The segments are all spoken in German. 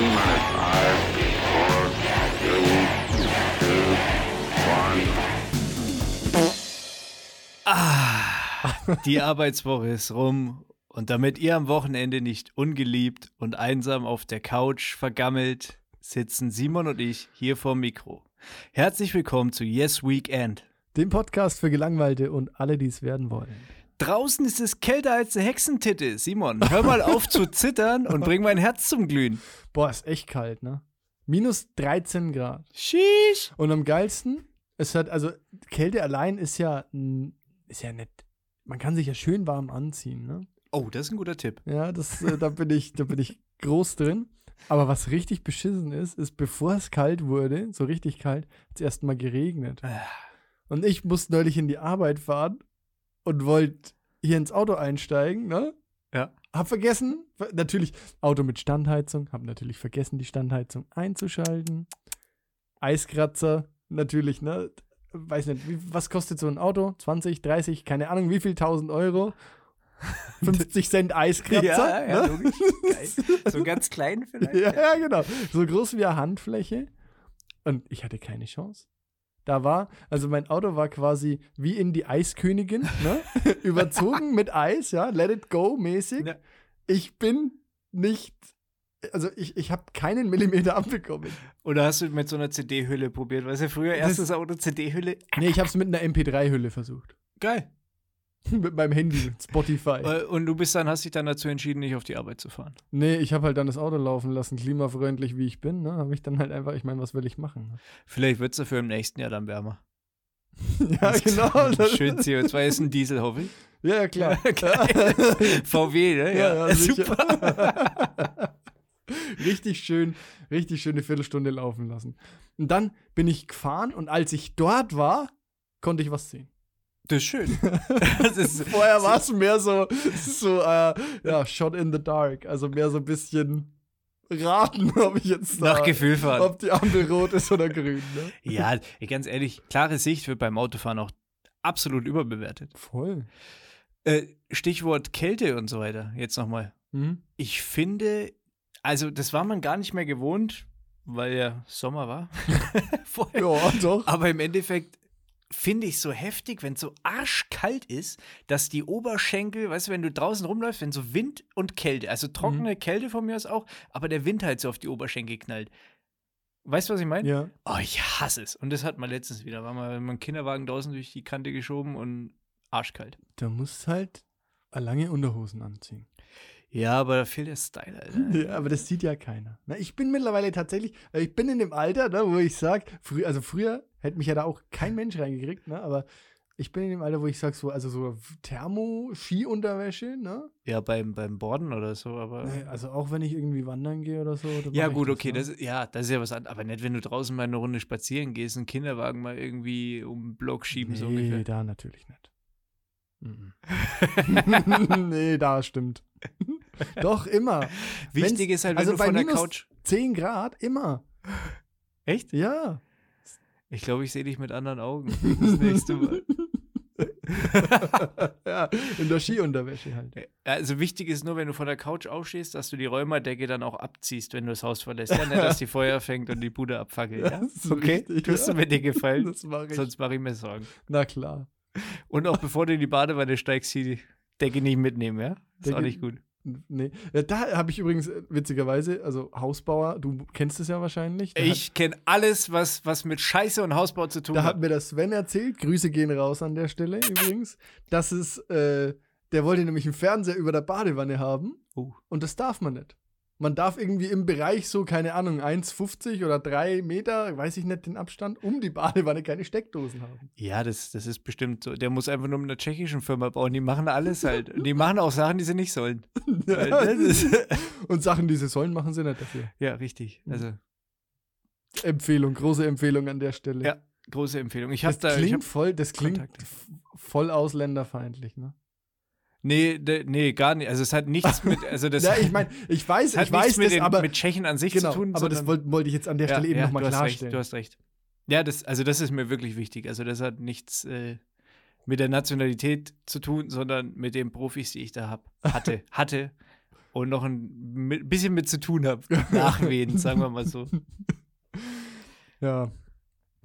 One. Die Arbeitswoche ist rum und damit ihr am Wochenende nicht ungeliebt und einsam auf der Couch vergammelt, sitzen Simon und ich hier vorm Mikro. Herzlich willkommen zu Yes Weekend. Dem Podcast für Gelangweilte und alle, die es werden wollen. Draußen ist es kälter als eine Hexentitte. Simon, hör mal auf zu zittern und bring mein Herz zum Glühen. Boah, ist echt kalt, ne? Minus 13 Grad. Sheesh. Und am geilsten, es hat, also Kälte allein ist ja, ist ja nett. Man kann sich ja schön warm anziehen, ne? Oh, das ist ein guter Tipp. Ja, das, äh, da bin ich, da bin ich groß drin. Aber was richtig beschissen ist, ist, bevor es kalt wurde, so richtig kalt, hat es erst mal geregnet. Ah. Und ich musste neulich in die Arbeit fahren und wollte hier ins Auto einsteigen, ne? Ja. Hab vergessen, natürlich Auto mit Standheizung, hab natürlich vergessen, die Standheizung einzuschalten. Eiskratzer, natürlich, ne? Weiß nicht, wie, was kostet so ein Auto? 20, 30, keine Ahnung, wie viel 1000 Euro? 50 Cent Eiskratzer. ne? logisch. Geil. So ganz klein vielleicht. Ja, ja, genau. So groß wie eine Handfläche. Und ich hatte keine Chance. Da war, also mein Auto war quasi wie in die Eiskönigin, ne? Überzogen mit Eis, ja, let it go mäßig. Ja. Ich bin nicht, also ich, ich habe keinen Millimeter abbekommen. Oder hast du mit so einer CD-Hülle probiert? Weißt du, früher erstes Auto CD-Hülle. Nee, ich habe es mit einer MP3-Hülle versucht. Geil. mit meinem Handy, Spotify. Und du bist dann, hast dich dann dazu entschieden, nicht auf die Arbeit zu fahren. Nee, ich habe halt dann das Auto laufen lassen, klimafreundlich wie ich bin, ne? Habe ich dann halt einfach, ich meine, was will ich machen? Ne? Vielleicht wird es dafür im nächsten Jahr dann wärmer. ja, genau. Schön CO2 ist ein Diesel, hoffe ich. Ja, ja, klar. VW, ne? Ja, ja, sicher. super. richtig schön, richtig schön eine Viertelstunde laufen lassen. Und dann bin ich gefahren und als ich dort war, konnte ich was sehen. Das ist schön. Das ist, Vorher war es mehr so, so äh, ja, shot in the dark. Also mehr so ein bisschen raten, ob ich jetzt nach da, Gefühl fahren. ob die Ampel rot ist oder grün. Ne? Ja, ganz ehrlich, klare Sicht wird beim Autofahren auch absolut überbewertet. Voll. Äh, Stichwort Kälte und so weiter. Jetzt nochmal. Mhm. Ich finde, also das war man gar nicht mehr gewohnt, weil ja Sommer war. Vorher. Ja, doch. Aber im Endeffekt finde ich so heftig, wenn es so arschkalt ist, dass die Oberschenkel, weißt du, wenn du draußen rumläufst, wenn so Wind und Kälte, also trockene Kälte von mir aus auch, aber der Wind halt so auf die Oberschenkel knallt. Weißt du, was ich meine? Ja. Oh, ich hasse es. Und das hat man letztens wieder. War mal mein Kinderwagen draußen durch die Kante geschoben und arschkalt. Da musst halt lange Unterhosen anziehen. Ja, aber da fehlt der Style, Alter. Ja, aber das sieht ja keiner. Na, ich bin mittlerweile tatsächlich, äh, ich bin in dem Alter, ne, wo ich sage, frü also früher hätte mich ja da auch kein Mensch reingekriegt, ne, aber ich bin in dem Alter, wo ich sage, so, also so Thermo-Ski-Unterwäsche, ne? Ja, beim, beim Borden oder so, aber. Nee, Also auch wenn ich irgendwie wandern gehe oder so. Ja, gut, okay, ne? das, ist- ja, das ist ja was anderes. Aber nicht, wenn du draußen mal eine Runde spazieren gehst, einen Kinderwagen mal irgendwie um den Block schieben, so Nee, ungefähr. da natürlich nicht. Mhm. nee, da stimmt. Doch, immer. Wichtig Wenn's- ist halt, wenn also du von der Couch. 10 Grad, immer. Echt? Ja. Ich glaube, ich sehe dich mit anderen Augen. Das nächste Mal. ja, in der Skiunterwäsche halt. Also wichtig ist nur, wenn du von der Couch aufstehst, dass du die Räumerdecke dann auch abziehst, wenn du das Haus verlässt. Ja, nicht, dass die Feuer fängt und die Bude abfackelt. Ja? Okay, richtig, tust du ja. mir dir gefallen? Das mache ich. Sonst mache ich mir Sorgen. Na klar. Und auch bevor du in die Badewanne steigst, die Decke nicht mitnehmen, ja? Ist auch Decke- nicht gut. Nee. Da habe ich übrigens äh, witzigerweise, also Hausbauer, du kennst es ja wahrscheinlich. Da Ich kenne alles, was, was mit Scheiße und Hausbau zu tun Hat, da hat. hat mir das Sven erzählt, Grüße gehen raus an der Stelle übrigens, dass es, äh, der wollte nämlich einen Fernseher über der Badewanne haben Oh. und das darf man nicht. Man darf irgendwie im Bereich so, keine Ahnung, 1,50 oder 3 Meter, weiß ich nicht den Abstand, um die Badewanne keine Steckdosen haben. Ja, das, das ist bestimmt so. Der muss einfach nur mit einer tschechischen Firma bauen. Die machen alles halt. Und die machen auch Sachen, die sie nicht sollen. Und Sachen, die sie sollen, machen sie nicht dafür. ja, richtig. Mhm. Also, Empfehlung, große Empfehlung an der Stelle. Ja, große Empfehlung. Ich habe Das da. Klingt voll, das klingt Kontakte. voll ausländerfeindlich, ne? Nee, de, nee, gar nicht. Also, es hat nichts mit. Also, das ja, ich meine, ich weiß, hat ich weiß mit, das, den, aber mit Tschechen an sich genau, zu tun. aber das wollte wollte ich jetzt an der Stelle eben ja, nochmal hast recht, klarstellen. Du hast recht. Ja, das, also das ist mir wirklich wichtig. Also das hat nichts äh, mit der Nationalität zu tun, sondern mit den Profis, die ich da hab, hatte. hatte. und noch ein bisschen mit zu tun habe. Nachwehen, sagen wir mal so. Ja.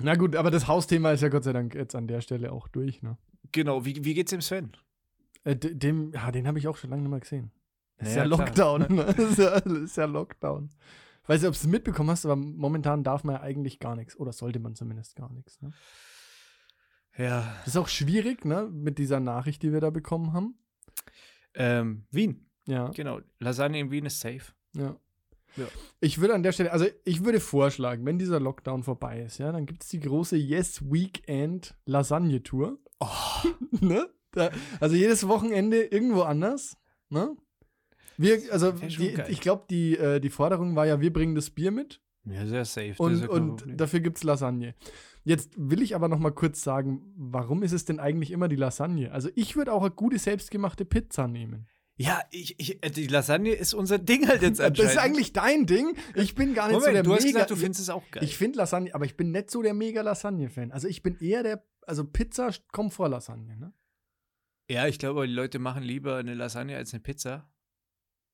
Na gut, aber das Hausthema ist ja Gott sei Dank jetzt an der Stelle auch durch, ne? Genau, wie, wie geht's dem Sven? Äh, de- dem, ja, den habe ich auch schon lange nicht mehr gesehen. Das ist ja, klar. Lockdown, ne? Das ist ja, das ist ja Lockdown. Weiß nicht, ob du es mitbekommen hast, aber momentan darf man ja eigentlich gar nichts. Oder sollte man zumindest gar nichts. Ne? Ja. Das ist auch schwierig, ne? Mit dieser Nachricht, die wir da bekommen haben. Ähm, Wien, Ja. genau. Lasagne in Wien ist safe. Ja. Ja. Ich würde an der Stelle, also ich würde vorschlagen, wenn dieser Lockdown vorbei ist, ja, dann gibt es die große Yes Weekend Lasagne Tour. Oh. ne? Da, also jedes Wochenende irgendwo anders. Ne? Wir, also die, ich glaube, die, äh, die Forderung war ja, wir bringen das Bier mit Ja, sehr safe. das und, und dafür gibt es Lasagne. Jetzt will ich aber noch mal kurz sagen, warum ist es denn eigentlich immer die Lasagne? Also ich würde auch eine gute selbstgemachte Pizza nehmen. ja, ich, ich, äh, die Lasagne ist unser Ding halt jetzt Das anscheinend. ist eigentlich dein Ding. Ich bin gar nicht so der Moment, du hast mega gesagt, du findest es auch geil. Ich finde Lasagne, aber ich bin nicht so der mega Lasagne-Fan. Also ich bin eher der, also Pizza kommt vor Lasagne, ne? Ja, ich glaube, die Leute machen lieber eine Lasagne als eine Pizza.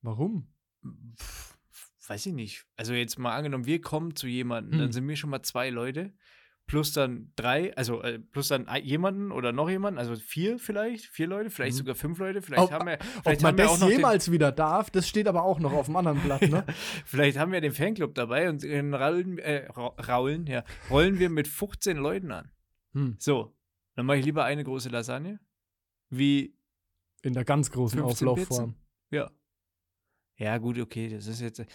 Warum? Pff, weiß ich nicht. Also jetzt mal angenommen, wir kommen zu jemandem, Hm. dann sind wir schon mal zwei Leute, plus dann drei, also äh, plus dann jemanden oder noch jemanden, also vier vielleicht, vier Leute, vielleicht Mhm. sogar fünf Leute, vielleicht Ob- haben wir, Ob vielleicht man wir auch das jemals wieder darf, das steht aber auch noch auf dem anderen Blatt, ne? vielleicht haben wir den Fanclub dabei und den raulen, äh, ra- raulen, ja, rollen wir mit 15 Leuten an. Hm. So, dann mache ich lieber eine große Lasagne, wie In der ganz großen 15 Auflaufform. Ja. Ja, gut, okay, das ist jetzt. Äh,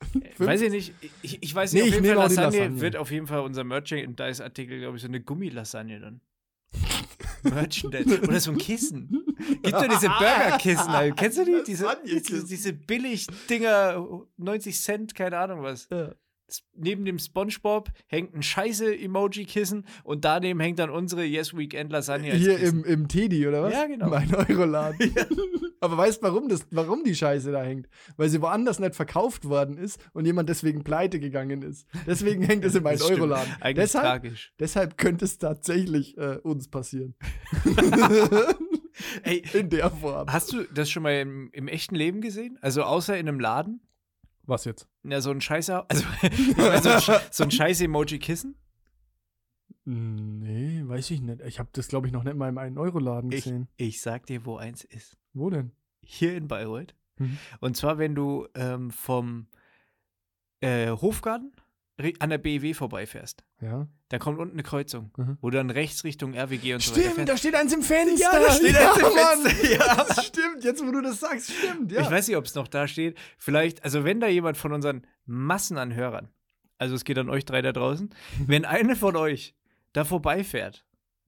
weiß ich nicht. Ich, ich weiß nicht, Nee, auf ich jeden Fall Lasagne, Lasagne. wird auf jeden Fall unser Merchandise-Artikel, glaube ich, so eine Gummilasagne dann. Merchandise. Oder so ein Kissen. Gibt doch diese Burgerkissen. halt. Kennst du die? Diese, diese, diese Billig-Dinger, 90 Cent, keine Ahnung was. Ja. Neben dem Spongebob hängt ein scheiße Emoji-Kissen und daneben hängt dann unsere Yes Weekend Lasagne Hier Kissen. im, im Teddy, oder was? Ja, genau. Mein Euroladen. Aber weißt du, warum, das- warum die Scheiße da hängt? Weil sie woanders nicht verkauft worden ist und jemand deswegen pleite gegangen ist. Deswegen hängt es in meinem. Euroladen. Eigentlich Deshalb, tragisch. deshalb könnte es tatsächlich äh, uns passieren. Ey, in der Form. Hast du das schon mal im, im echten Leben gesehen? Also außer in einem Laden? Was jetzt? Ja, so ein scheißer, also ich mein, so, ein, Sch- so ein scheiß Emoji-Kissen? Nee, weiß ich nicht. Ich habe das, glaube ich, noch nicht mal in einem Euroladen Ich, gesehen. ich sag dir, wo eins ist. Wo denn? Hier in Bayreuth. Mhm. Und zwar, wenn du ähm, vom äh, Hofgarten an der BEW vorbeifährst. Ja. Da kommt unten eine Kreuzung, Mhm. wo du dann rechts Richtung RWG und so weiter Stimmt, da steht eins im Fenster. Ja, da steht eins im Mann. Fenster, ja. Das stimmt, jetzt wo du das sagst, stimmt, ja. Ich weiß nicht, ob es noch da steht. Vielleicht, also wenn da jemand von unseren Massen an Hörern, also es geht an euch drei da draußen, wenn eine von euch da vorbeifährt,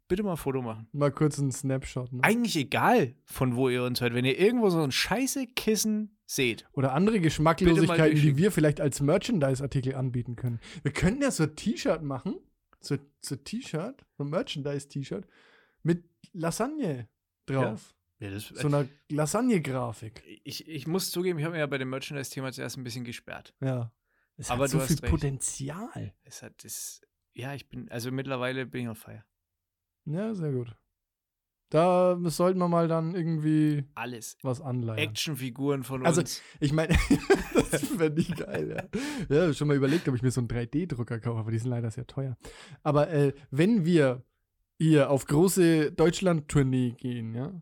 bitte mal ein Foto machen. Mal kurz einen Snapshot. Ne? Eigentlich egal, von wo ihr uns hört. Wenn ihr irgendwo so ein scheiße Kissen seht, Oder andere Geschmacklosigkeiten, die wir vielleicht als Merchandise-Artikel anbieten können. Wir könnten ja so ein T-Shirt machen. So so ein T-Shirt, so ein Merchandise-T-Shirt mit Lasagne drauf. ja, das, So einer Lasagne-Grafik. ich, ich muss zugeben, ich habe mir ja bei dem Merchandise-Thema zuerst ein bisschen gesperrt. Ja. Es Aber hat so du viel. Potenzial. Es hat das, ja, ich bin, also mittlerweile bin ich auf Feier. Ja, sehr gut. Da sollten wir mal dann irgendwie Alles. was anleihen. Actionfiguren von Also, uns. Ich meine, das fände ich geil, ja. Ja, schon mal überlegt, ob ich mir so einen 3D-Drucker kaufe, aber die sind leider sehr teuer. Aber äh, wenn wir hier auf große Deutschland-Tournee gehen, ja,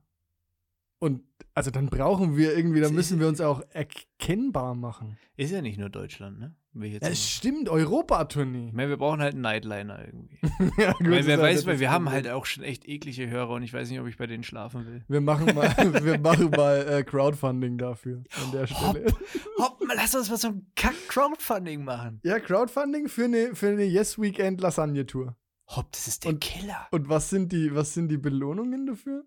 und also dann brauchen wir irgendwie, dann müssen wir uns auch erkennbar machen. Ist ja nicht nur Deutschland, ne? Will Ja, es stimmt, Europa-Tournee. Ich meine, wir brauchen halt einen Nightliner irgendwie. ja, gut, das wer ist weiß, halt weil wir haben halt auch schon echt eklige Hörer und ich weiß nicht, ob ich bei denen schlafen will. Wir machen mal, wir machen mal äh, Crowdfunding dafür an der Stelle. Hopp, mal lass uns mal so ein Kack-Crowdfunding machen. Ja, Crowdfunding für eine, für eine Yes Weekend Lasagne Tour. Hopp, das ist der Und- Killer. Und was sind die, was sind die Belohnungen dafür?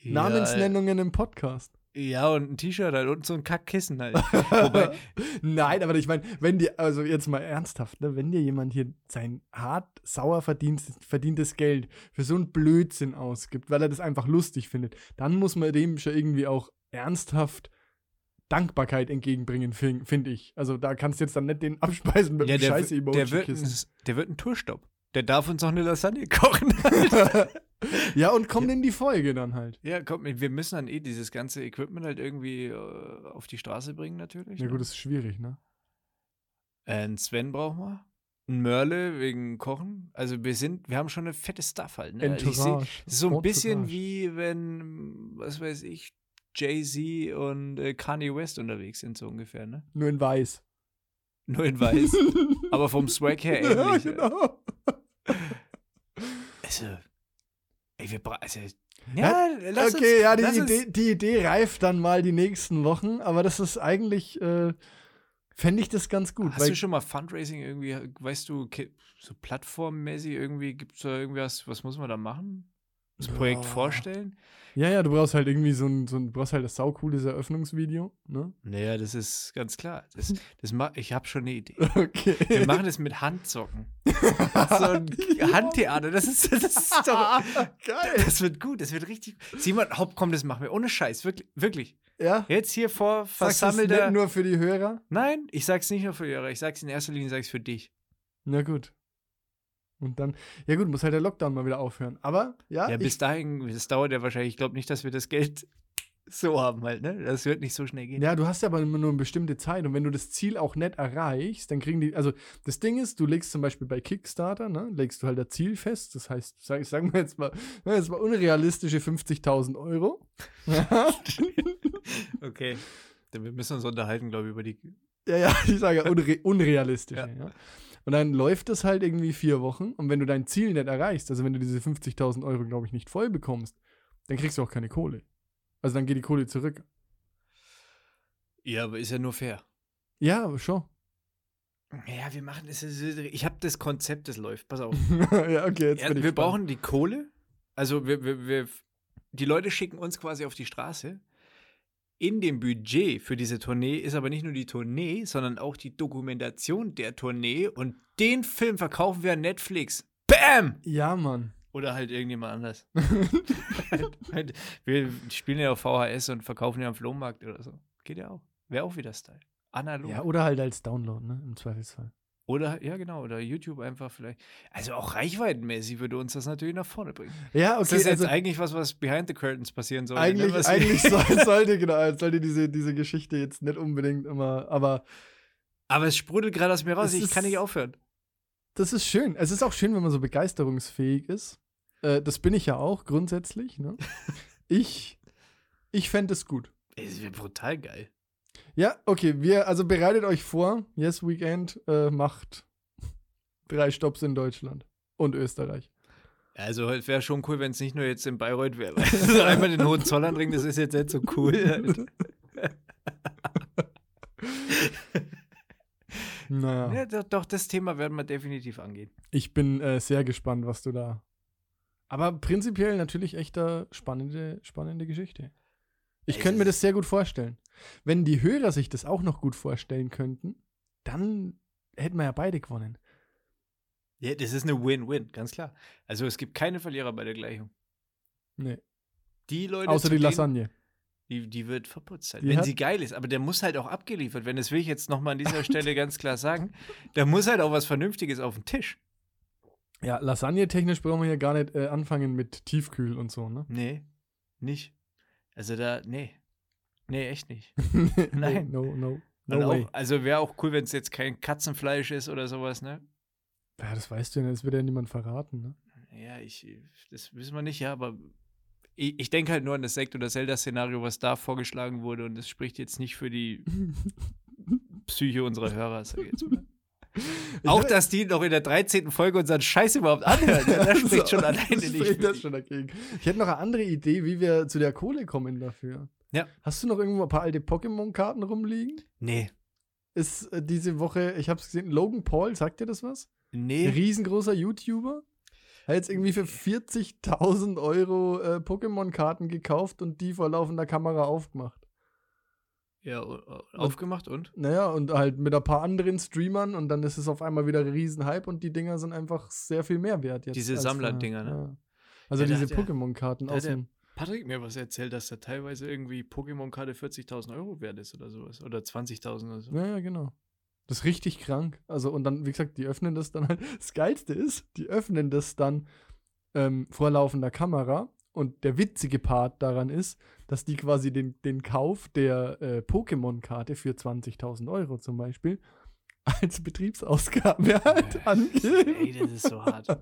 Ja, Namensnennungen im Podcast. Ja, und ein T-Shirt halt und so ein Kackkissen halt. Wobei, Nein, aber ich meine, wenn dir, also jetzt mal ernsthaft, ne, wenn dir jemand hier sein hart, sauer verdientes, verdientes Geld für so einen Blödsinn ausgibt, weil er das einfach lustig findet, dann muss man dem schon irgendwie auch ernsthaft Dankbarkeit entgegenbringen, finde find ich. Also da kannst du jetzt dann nicht den abspeisen mit ja, dem scheiß wi- der, der wird ein Tourstopp. Der darf uns noch eine Lasagne kochen. Ja, und kommt in die Folge dann halt. Ja, komm, wir müssen dann eh dieses ganze Equipment halt irgendwie äh, auf die Straße bringen, natürlich. Ja, ne? gut, das ist schwierig, ne? Äh, Einen Sven brauchen wir. Ein Mörle wegen Kochen. Also wir sind, wir haben schon eine fette Stuff halt. Ne? Also seh- Entourage. ist so ein bisschen Entourage. wie wenn, was weiß ich, Jay-Z und äh, Kanye West unterwegs sind, so ungefähr, ne? Nur in weiß. Nur in weiß. aber vom Swag her ja, ähnlich. genau. Also, ey, wir brauchen, also, ja, lass okay, uns, ja, die lass uns- Idee, die Idee reift dann mal die nächsten Wochen, aber das ist eigentlich, äh, fände ich das ganz gut. Hast du schon mal Fundraising irgendwie, weißt du, so plattformmäßig irgendwie, gibt es da irgendwas, was muss man da machen? Das Projekt Ja. vorstellen? ja, ja, du brauchst halt irgendwie so ein, so ein du brauchst halt das saucooles Eröffnungsvideo, ne? Naja, das ist ganz klar. Das, das ma ich habe schon eine Idee. Okay. Wir machen es mit Handsocken. so ein Handtheater, das ist, das ist doch, Geil. das wird gut, das wird richtig gut. Simon, Haupt, komm, das machen wir. Ohne Scheiß, wirklich, wirklich. Ja? Jetzt hier vor versammelter. nicht nur für die Hörer? Nein, ich sag's nicht nur für Hörer, ich sag's in erster Linie, sag's für dich. Na gut. Und dann, ja gut, muss halt der Lockdown mal wieder aufhören. Aber, ja, Ja, ich, bis dahin, das dauert ja wahrscheinlich. Ich glaube nicht, dass wir das Geld so haben halt, ne? Das wird nicht so schnell gehen. Ja, du hast ja aber immer nur eine bestimmte Zeit und wenn du das Ziel auch nicht erreichst, dann kriegen die, also das Ding ist, du legst zum Beispiel bei Kickstarter, ne, legst du halt das Ziel fest, das heißt, sag, sagen wir jetzt mal, jetzt mal unrealistische 50.000 Euro. Okay. Dann wir müssen uns unterhalten, glaube ich, über die. ja, ja, ich sage ja unre unrealistisch. Ja. Ja. Und dann läuft das halt irgendwie vier Wochen und wenn du dein Ziel nicht erreichst, also wenn du diese 50.000 Euro, glaube ich, nicht voll bekommst, dann kriegst du auch keine Kohle. Also dann geht die Kohle zurück. Ja, aber ist ja nur fair. Ja, aber schon. Ja, wir machen das. Ich habe das Konzept, das läuft. Pass auf. ja, okay, jetzt Ja, bin ich wir gespannt. brauchen die Kohle. Also wir, wir, wir, die Leute schicken uns quasi auf die Straße. In dem Budget für diese Tournee ist aber nicht nur die Tournee, sondern auch die Dokumentation der Tournee. Und den Film verkaufen wir an Netflix. Bam! Ja, Mann. Oder halt irgendjemand anders. Halt, wir spielen ja auf VHS und verkaufen ja am Flohmarkt oder so. Geht ja auch. Wäre auch wieder Style. Analog. Ja, oder halt als Download, ne? Im Zweifelsfall. Oder, ja genau, oder YouTube einfach vielleicht. Also auch reichweitenmäßig würde uns das natürlich nach vorne bringen. Ja, Ist okay. das jetzt also eigentlich was, was behind the curtains passieren soll? eigentlich, was eigentlich soll, sollte, genau, sollte diese, diese Geschichte jetzt nicht unbedingt immer, aber Aber es sprudelt gerade aus mir raus, ich kann ist- nicht aufhören. das ist schön. Es ist auch schön, wenn man so begeisterungsfähig ist. Äh, das bin ich ja auch grundsätzlich, ne? Ich, ich fände es gut. Es wird brutal geil. Ja, okay, wir, also bereitet euch vor. Yes Weekend äh, macht drei Stops in Deutschland und Österreich. Also es wäre schon cool, wenn es nicht nur jetzt in Bayreuth wäre. So einmal den Hohenzollern das ist jetzt nicht so cool. Naja, ja, doch, doch, das Thema werden wir definitiv angehen. ich bin äh, sehr gespannt, was du da. Aber prinzipiell natürlich echt eine spannende, spannende Geschichte. Ich könnte mir das sehr gut vorstellen. Wenn die Hörer sich das auch noch gut vorstellen könnten, dann hätten wir ja beide gewonnen. Ja, das ist eine Win-Win, ganz klar. Also es gibt keine Verlierer bei der Gleichung. Nee. Die Leute, Außer die denen- Lasagne. Die, die wird verputzt sein. Die wenn sie geil ist. Aber der muss halt auch abgeliefert werden. Das will ich jetzt nochmal an dieser Stelle ganz klar sagen. Da muss halt auch was Vernünftiges auf den Tisch. Ja, Lasagne-technisch brauchen wir hier gar nicht äh, anfangen mit Tiefkühl und so, ne? Nee, nicht. Also da, nee. Nee, echt nicht. Nein. No, no, no auch, also wäre auch cool, wenn es jetzt kein Katzenfleisch ist oder sowas, ne? Ja, das weißt du ja, das wird ja niemand verraten, ne? Ja, ich, das wissen wir nicht, ja, aber ich, ich denke halt nur an das Sekt- oder Zelda-Szenario, was da vorgeschlagen wurde und das spricht jetzt nicht für die Psyche unserer Hörer, sag ich jetzt mal. Auch, dass die noch in der 13. Folge unseren Scheiß überhaupt anhören, ja, das spricht schon alleine das nicht. das schon dagegen. Ich hätte noch eine andere Idee, wie wir zu der Kohle kommen dafür. Ja. Hast du noch irgendwo ein paar alte Pokémon-Karten rumliegen? Nee, Ist äh, diese Woche, ich hab's gesehen, Logan Paul, sagt dir das was? Ein nee. riesengroßer YouTuber. Hat jetzt irgendwie für 40.000 Euro äh, Pokémon-Karten gekauft und die vor laufender Kamera aufgemacht. Ja, aufgemacht und? Naja, und halt mit ein paar anderen Streamern und dann ist es auf einmal wieder ein Riesenhype und die Dinger sind einfach sehr viel mehr wert jetzt. Diese Sammlerdinger, vorher. ne? Ja. Also Ja, diese Pokémon-Karten aus dem. Patrick mir was erzählt, dass da teilweise irgendwie Pokémon-Karte 40.000 Euro wert ist oder sowas. Oder 20.000 oder so. Ja, ja, genau. Das ist richtig krank. Also, und dann, wie gesagt, die öffnen das dann halt. Das Geilste ist, die öffnen das dann ähm, vorlaufender Kamera. Und der witzige Part daran ist, dass die quasi den, den Kauf der äh, Pokémon-Karte für 20.000 Euro zum Beispiel als Betriebsausgabe halt angeben. Ey, das ist so hart.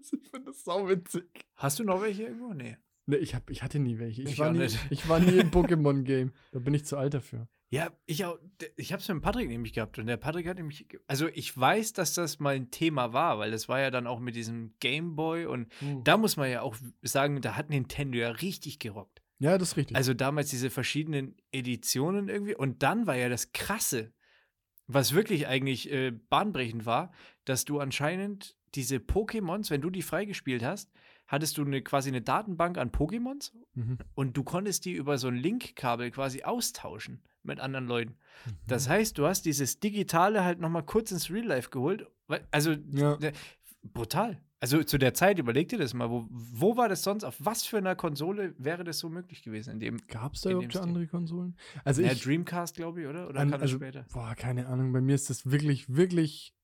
ich finde das sau witzig. Hast du noch welche irgendwo? Nee. Ne, ich, hab, ich hatte nie welche. Ich, Ich war, nie, nicht. ich war nie im Pokémon-Game. Da bin ich zu alt dafür. Ja, ich auch. Ich habe es mit dem Patrick nämlich gehabt und der Patrick hat nämlich. Also ich weiß, dass das mal ein Thema war, weil das war ja dann auch mit diesem Gameboy und da muss man ja auch sagen, da hat Nintendo ja richtig gerockt. ja, das ist richtig. Also damals diese verschiedenen Editionen irgendwie und dann war ja das Krasse, was wirklich eigentlich äh, bahnbrechend war, dass du anscheinend diese Pokémons, wenn du die freigespielt hast, hattest du eine, quasi eine Datenbank an Pokémons mhm. und du konntest die über so ein Linkkabel quasi austauschen mit anderen Leuten. Mhm. Das heißt, du hast dieses Digitale halt noch mal kurz ins Real Life geholt. Also Ja. ne, brutal. Also zu der Zeit, überleg dir das mal, wo, wo war das sonst, auf was für einer Konsole wäre das so möglich gewesen? In dem, Gab es da überhaupt andere Konsolen? Also ja, ich, Dreamcast, glaube ich, oder? Oder an, kam das also, später? boah, keine Ahnung. Bei mir ist das wirklich, wirklich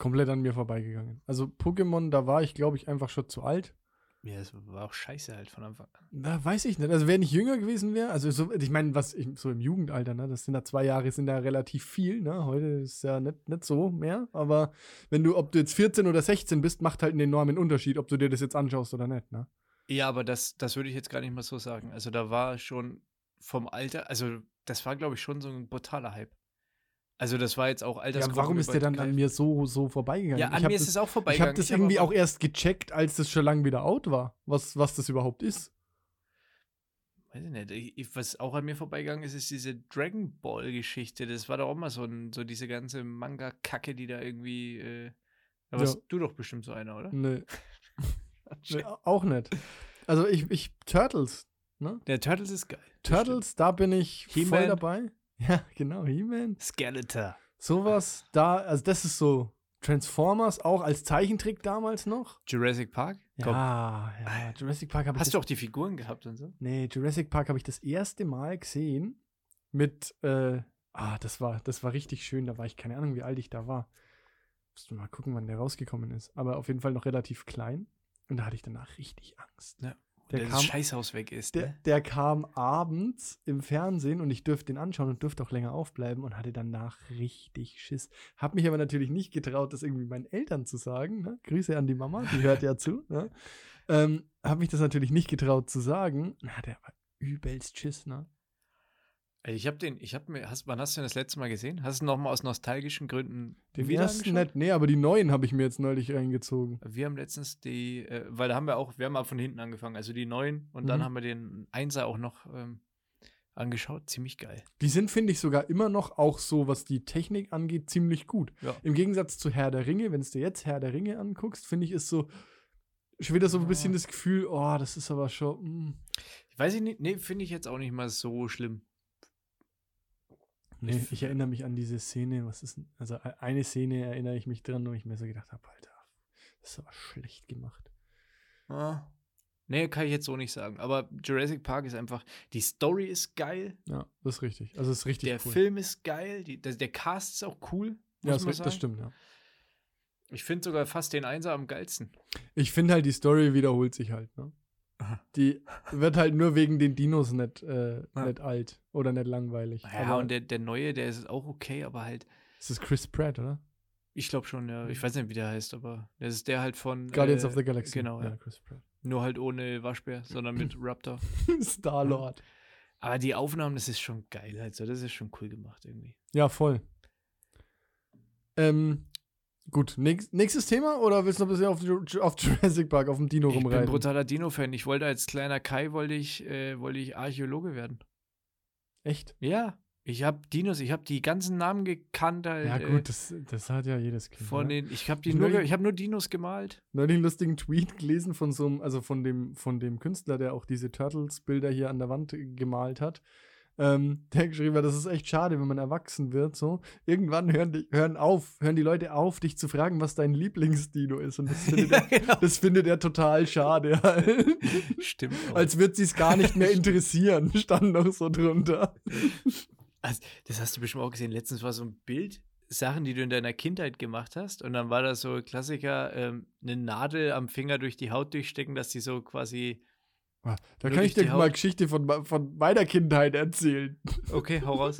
komplett an mir vorbeigegangen. Also Pokémon, da war ich, glaube ich, einfach schon zu alt. Ja, das war auch scheiße halt von Anfang an. Da weiß ich nicht. Also wenn ich jünger gewesen wäre, also so, ich meine, was ich, so im Jugendalter, ne, das sind da zwei Jahre, sind da relativ viel, ne? Heute ist ja nicht, nicht so mehr. Aber wenn du, ob du jetzt 14 oder 16 bist, macht halt einen enormen Unterschied, ob du dir das jetzt anschaust oder nicht, ne? Ja, aber das, das würde ich jetzt gar nicht mal so sagen. Also da war schon vom Alter, also das war, glaube ich, schon so ein brutaler Hype. Also das war jetzt auch Ja, Altersgruppen warum ist der dann an mir so, so vorbeigegangen? Ja, Ich an hab mir ist das, es auch Ich vorbeigegangen. habe das hab irgendwie aber- auch erst gecheckt, als das schon lange wieder out war, was, was das überhaupt ist. Weiß ich nicht. Ich, ich- was auch an mir vorbeigegangen ist, ist diese Dragon Ball-Geschichte. Das war doch auch mal so, ein, so diese ganze Manga-Kacke, die da irgendwie. Äh, da warst Ja. du doch bestimmt so einer, oder? Nee, nee, auch nicht. Also ich, ich Turtles, ne? Der Turtles ist geil. Turtles, da bin ich voll dabei. Ja, genau, He-Man. Skeletor. Sowas, da, also das ist so Transformers, auch als Zeichentrick damals noch. Jurassic Park? Komm. Ja, ja, Jurassic Park habe ich Hast du auch die Figuren gehabt und so? Nee, Jurassic Park habe ich das erste Mal gesehen mit, äh, ah, das war, das war richtig schön, da war ich, keine Ahnung, wie alt ich da war. Musst du mal gucken, wann der rausgekommen ist. Aber auf jeden Fall noch relativ klein. Und da hatte ich danach richtig Angst. Ja. Der Der kam- das Scheißhaus weg ist, Der, ne? der kam abends im Fernsehen und ich durfte den anschauen und durfte auch länger aufbleiben und hatte danach richtig Schiss. Hab mich aber natürlich nicht getraut, das irgendwie meinen Eltern zu sagen. Ne? Grüße an die Mama, die hört ja zu. Ne? Ähm, hab mich das natürlich nicht getraut zu sagen. Na, der war übelst Schiss, ne? Ey, Ich habe den, ich habe mir, hast, wann hast du den das letzte Mal gesehen? Hast du noch mal aus nostalgischen Gründen Den wieder ersten nicht, nee, aber die neuen habe ich mir jetzt neulich reingezogen. Wir haben letztens die, äh, weil da haben wir auch, wir haben mal von hinten angefangen, also die neuen und dann Mhm. haben wir den Einser auch noch ähm, angeschaut. Ziemlich geil. Die sind, finde ich, sogar immer noch auch so, was die Technik angeht, ziemlich gut. Ja. Im Gegensatz zu Herr der Ringe, wenn du dir jetzt Herr der Ringe anguckst, finde ich, ist so schon wieder so ein bisschen Ja. das Gefühl, oh, das ist aber schon. mm. Ich weiß ich nicht, nee, finde ich jetzt auch nicht mal so schlimm. Nee, Ich- erinnere mich an diese Szene, was ist also e- eine Szene erinnere ich mich dran, wo ich mir so gedacht habe, Alter, das ist aber schlecht gemacht. Ah. Nee, kann ich jetzt so nicht sagen. Aber Jurassic Park ist einfach, die Story ist geil, Ja, das ist richtig. Also ist richtig der cool. Film ist geil, die, der, der Cast ist auch cool. ja, das, das stimmt, ja. Ich finde sogar fast den Einser am geilsten. Ich finde halt, die Story wiederholt sich halt, ne? Die wird halt nur wegen den Dinos nicht, äh, Ja. nicht alt oder nicht langweilig. Ja, Aber und der, der neue, der ist auch okay, aber halt, es ist Chris Pratt, oder? ich glaube schon, ja. Ich weiß nicht, wie der heißt, aber das ist der halt von Guardians äh, of the Galaxy. Genau, ja. Chris Pratt. Nur halt ohne Waschbär, sondern mit Raptor. Star-Lord. Aber die Aufnahmen, das ist schon geil, halt so. Das ist schon cool gemacht irgendwie. Ja, voll. Ähm, gut, nächst, nächstes Thema oder willst du noch ein bisschen auf, auf Jurassic Park, auf dem Dino Ich bin rumreiten? brutaler Dino-Fan. Ich wollte als kleiner Kai wollte ich, äh, wollte ich Archäologe werden. Echt? Ja, ich habe Dinos, ich habe die ganzen Namen gekannt halt. Ja, äh, gut, das, das hat ja jedes Kind. von oder? den, ich habe die Ich nur, ich habe nur Dinos gemalt. neulich einen lustigen Tweet gelesen von so einem, also von dem, von dem Künstler, der auch diese Turtles-Bilder hier an der Wand gemalt hat. Ähm, der geschrieben hat, das ist echt schade, wenn man erwachsen wird. So. Irgendwann hören, die, hören auf, hören die Leute auf, dich zu fragen, was dein Lieblingsdino ist. Und das findet, er, genau. das findet er total schade. Stimmt. auch. Als würde sie es gar nicht mehr interessieren, stand noch so drunter. Also, das hast du bestimmt auch gesehen. Letztens war so ein Bild, Sachen, die du in deiner Kindheit gemacht hast. Und dann war das so Klassiker, ähm, eine Nadel am Finger durch die Haut durchstecken, dass die so quasi. Ah, Da Nur kann ich dir mal. Geschichte von, von meiner Kindheit erzählen. Okay, hau raus.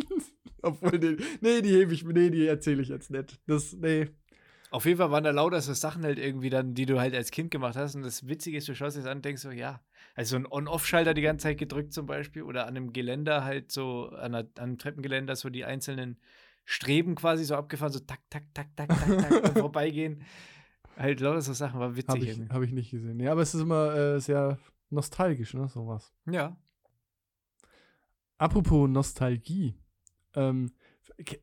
Obwohl, nee, nee, die hebe ich, nee, die erzähle ich jetzt nicht. Das, nee. Auf jeden Fall waren da lauter so Sachen halt irgendwie dann, die du halt als Kind gemacht hast. Und das Witzige ist, du schaust es an und denkst so, ja, also ein On-Off-Schalter die ganze Zeit gedrückt zum Beispiel oder an einem Geländer halt so, an, einer, an einem Treppengeländer so die einzelnen Streben quasi so abgefahren, so tak, tak, tak, tak, tak, tak vorbeigehen. Halt lauter so Sachen, war witzig. Habe ich, hab ich nicht gesehen. Ja, aber es ist immer äh, sehr nostalgisch, ne, sowas. Ja. Apropos Nostalgie. Ähm,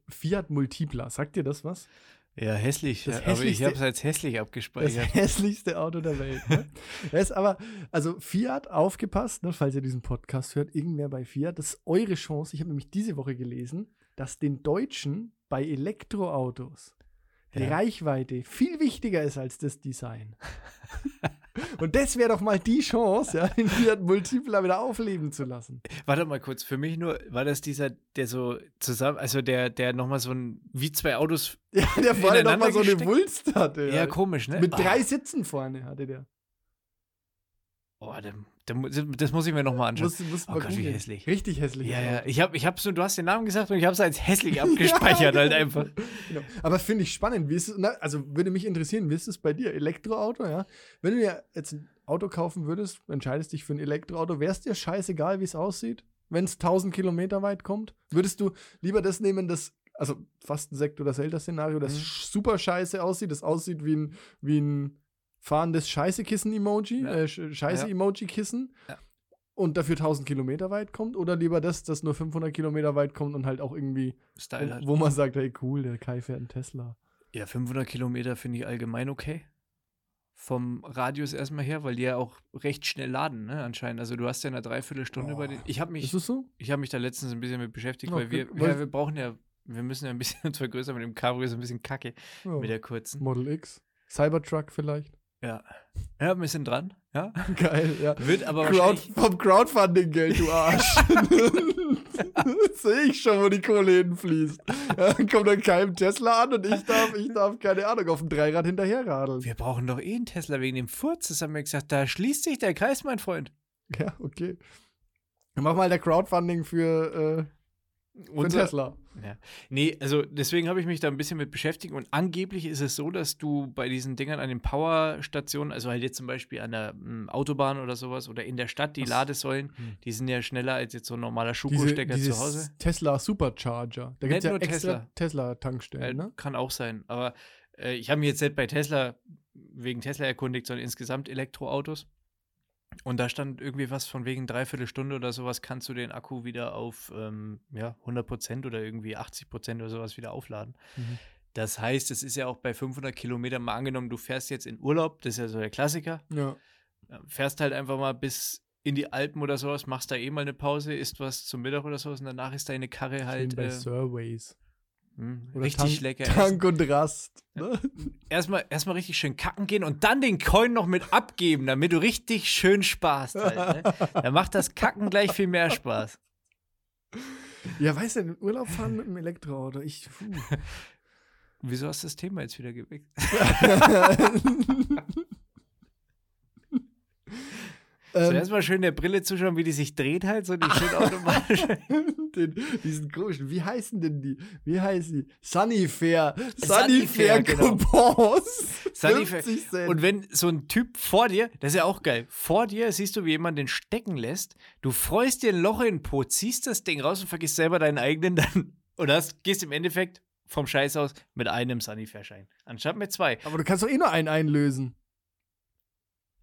Fiat Multipla, sagt dir das was? Ja, hässlich. Das aber ich habe es als hässlich Das abgespeichert. hässlichste Auto der Welt. Ne? das ist aber, also Fiat, aufgepasst, ne, falls ihr diesen Podcast hört, irgendwer bei Fiat, das ist eure Chance. Ich habe nämlich diese Woche gelesen, dass den Deutschen bei Elektroautos die Ja. Reichweite viel wichtiger ist als das Design. Und das wäre doch mal die Chance, ja, den Fiat Multipla wieder aufleben zu lassen. Warte mal kurz, für mich nur, war das dieser, der so zusammen, also der, der nochmal so ein, wie zwei Autos, Ja, der vorne noch mal so eine Wulst hatte. ja, komisch, ne? Mit drei Sitzen vorne hatte der. Oh, mu- das muss ich mir nochmal anschauen. Muss, muss Oh Gott, wie googeln. hässlich. Richtig hässlich. Ja, ja, ich habe, ich hab so, du hast den Namen gesagt und ich habe es als hässlich abgespeichert halt einfach. Genau. Aber finde ich spannend. Wie ist es, na, also würde mich interessieren, wie ist es bei dir? Elektroauto, ja? Wenn du dir jetzt ein Auto kaufen würdest, entscheidest dich für ein Elektroauto, wäre es dir scheißegal, wie es aussieht? Wenn es 1000 Kilometer weit kommt? Würdest du lieber das nehmen, das, also fast ein Sekt- oder Zelda-Szenario, das Mhm. super scheiße aussieht, das aussieht wie ein, wie ein fahrendes Scheiße-Kissen-Emoji, Ja. äh, Sch- Scheiße-Emoji-Kissen? Ja. Und dafür 1000 Kilometer weit kommt? Oder lieber das, das nur 500 Kilometer weit kommt und halt auch irgendwie Style halt. wo man sagt, hey cool, der Kai fährt einen Tesla. Ja, 500 Kilometer finde ich allgemein okay. Vom Radius erstmal her, weil die ja auch recht schnell laden, ne, anscheinend. Also du hast ja eine Dreiviertelstunde Oh. bei den. Ich habe mich, Ist so? ich habe mich da letztens ein bisschen mit beschäftigt, Ja, weil wir, okay, ja, wir brauchen ja, wir müssen ja ein bisschen uns vergrößern mit dem Cabrio, ist ein bisschen kacke Ja. mit der kurzen. Model X. Cybertruck vielleicht. Ja. Ja, ein bisschen dran, ja. Geil, ja. Wird aber Crowd, vom Crowdfunding-Geld, du Arsch. Sehe ich schon, wo die Kohle hinfließt. Ja, kommt dann keinem Tesla an und ich darf, ich darf, keine Ahnung, auf dem Dreirad hinterherradeln. Wir brauchen doch eh einen Tesla wegen dem Furz. Das haben wir gesagt. Da schließt sich der Kreis, mein Freund. Ja, okay. Mach mal der Crowdfunding für, äh, für einen Unser- Tesla. Ja. Nee, also deswegen habe ich mich da ein bisschen mit beschäftigt und angeblich ist es so, dass du bei diesen Dingern an den Powerstationen, also halt jetzt zum Beispiel an der mm, Autobahn oder sowas oder in der Stadt, die Ach. Ladesäulen, Hm. die sind ja schneller als jetzt so ein normaler Diese, Schuko-Stecker zu dieses Hause. Tesla Supercharger. Da gibt es ja nur extra Tesla. Tesla-Tankstellen, Äh, ne? Kann auch sein. Aber äh, ich habe mich jetzt nicht bei Tesla wegen Tesla erkundigt, sondern insgesamt Elektroautos. Und da stand irgendwie was von wegen dreiviertel Stunde oder sowas, kannst du den Akku wieder auf ähm, ja, 100% oder irgendwie 80% oder sowas wieder aufladen. Mhm. Das heißt, es ist ja auch bei 500 Kilometern mal angenommen, du fährst jetzt in Urlaub, das ist ja so der Klassiker, Ja. Fährst halt einfach mal bis in die Alpen oder sowas, machst da eh mal eine Pause, isst was zum Mittag oder sowas und danach ist deine Karre halt bei äh, Surveys. Mh, Oder richtig Tank, lecker. Tank und Rast. Ne? Erstmal erstmal richtig schön kacken gehen und dann den Coin noch mit abgeben, damit du richtig schön sparst. Halt, ne? Da macht das Kacken gleich viel mehr Spaß. Ja, weißt du, in den Urlaub fahren mit dem Elektroauto. Ich. Wieso hast du das Thema jetzt wieder geweckt? ähm, Zuerst mal schön der Brille zuschauen, wie die sich dreht halt, so die schön automatisch. den, diesen komischen, wie heißen denn die? Wie heißen die? Sunnyfair. Sunnyfair, genau. Coupons. Sunnyfair. 50 Cent. Und wenn so ein Typ vor dir, das ist ja auch geil, vor dir siehst du, wie jemand den stecken lässt, du freust dir ein Loch in den Po, ziehst das Ding raus und vergisst selber deinen eigenen dann und hast, gehst im Endeffekt vom Scheiß aus mit einem Sunnyfair-Schein. Anstatt mit zwei. Aber du kannst doch eh nur einen einlösen.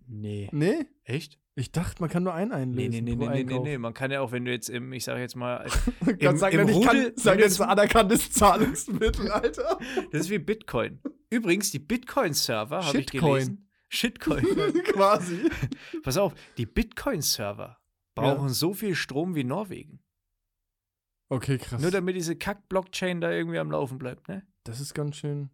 Nee. Nee? Echt? Ich dachte, man kann nur einen Nee, einlösen. nee, nee, nee, nee, nee, nee. Man kann ja auch, wenn du jetzt im, ich sage jetzt mal, Gott Im- sag im nicht, kann, Rudel- sag jetzt anerkanntes Zahlungsmittel, Alter. das ist wie Bitcoin. Übrigens, die Bitcoin-Server, habe ich Shitcoin. gelesen. Shitcoin. Quasi. Pass auf, die Bitcoin-Server brauchen so viel Strom wie Norwegen. Okay, krass. Nur damit diese Kack-Blockchain da irgendwie am Laufen bleibt, ne? das ist ganz schön.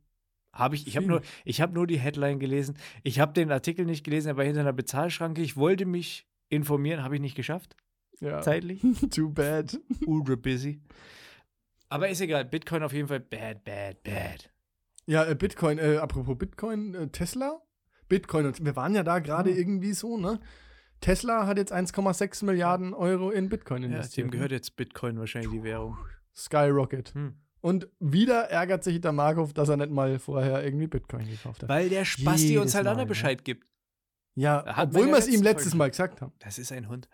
Habe ich, ich habe Viel. nur, ich habe nur die Headline gelesen. Ich habe den Artikel nicht gelesen, er war hinter einer Bezahlschranke. Ich wollte mich informieren, habe ich nicht geschafft, Ja. zeitlich. Too bad. Ultra busy. Aber ist egal, Bitcoin auf jeden Fall bad, bad, bad. Ja, äh, Bitcoin, äh, apropos Bitcoin, äh, Tesla, Bitcoin, und wir waren ja da gerade Mhm. irgendwie so, ne? Tesla hat jetzt 1,6 Milliarden Euro in Bitcoin Ja, investiert. dem gehört jetzt Bitcoin wahrscheinlich die Währung. Skyrocket. Hm. Und wieder ärgert sich der Markov, dass er nicht mal vorher irgendwie Bitcoin gekauft hat. Weil der Spasti Jedes uns halt auch ne? Bescheid gibt. ja, hat obwohl ja wir es ihm letzte letztes Folge. Mal gesagt haben. Das ist ein Hund.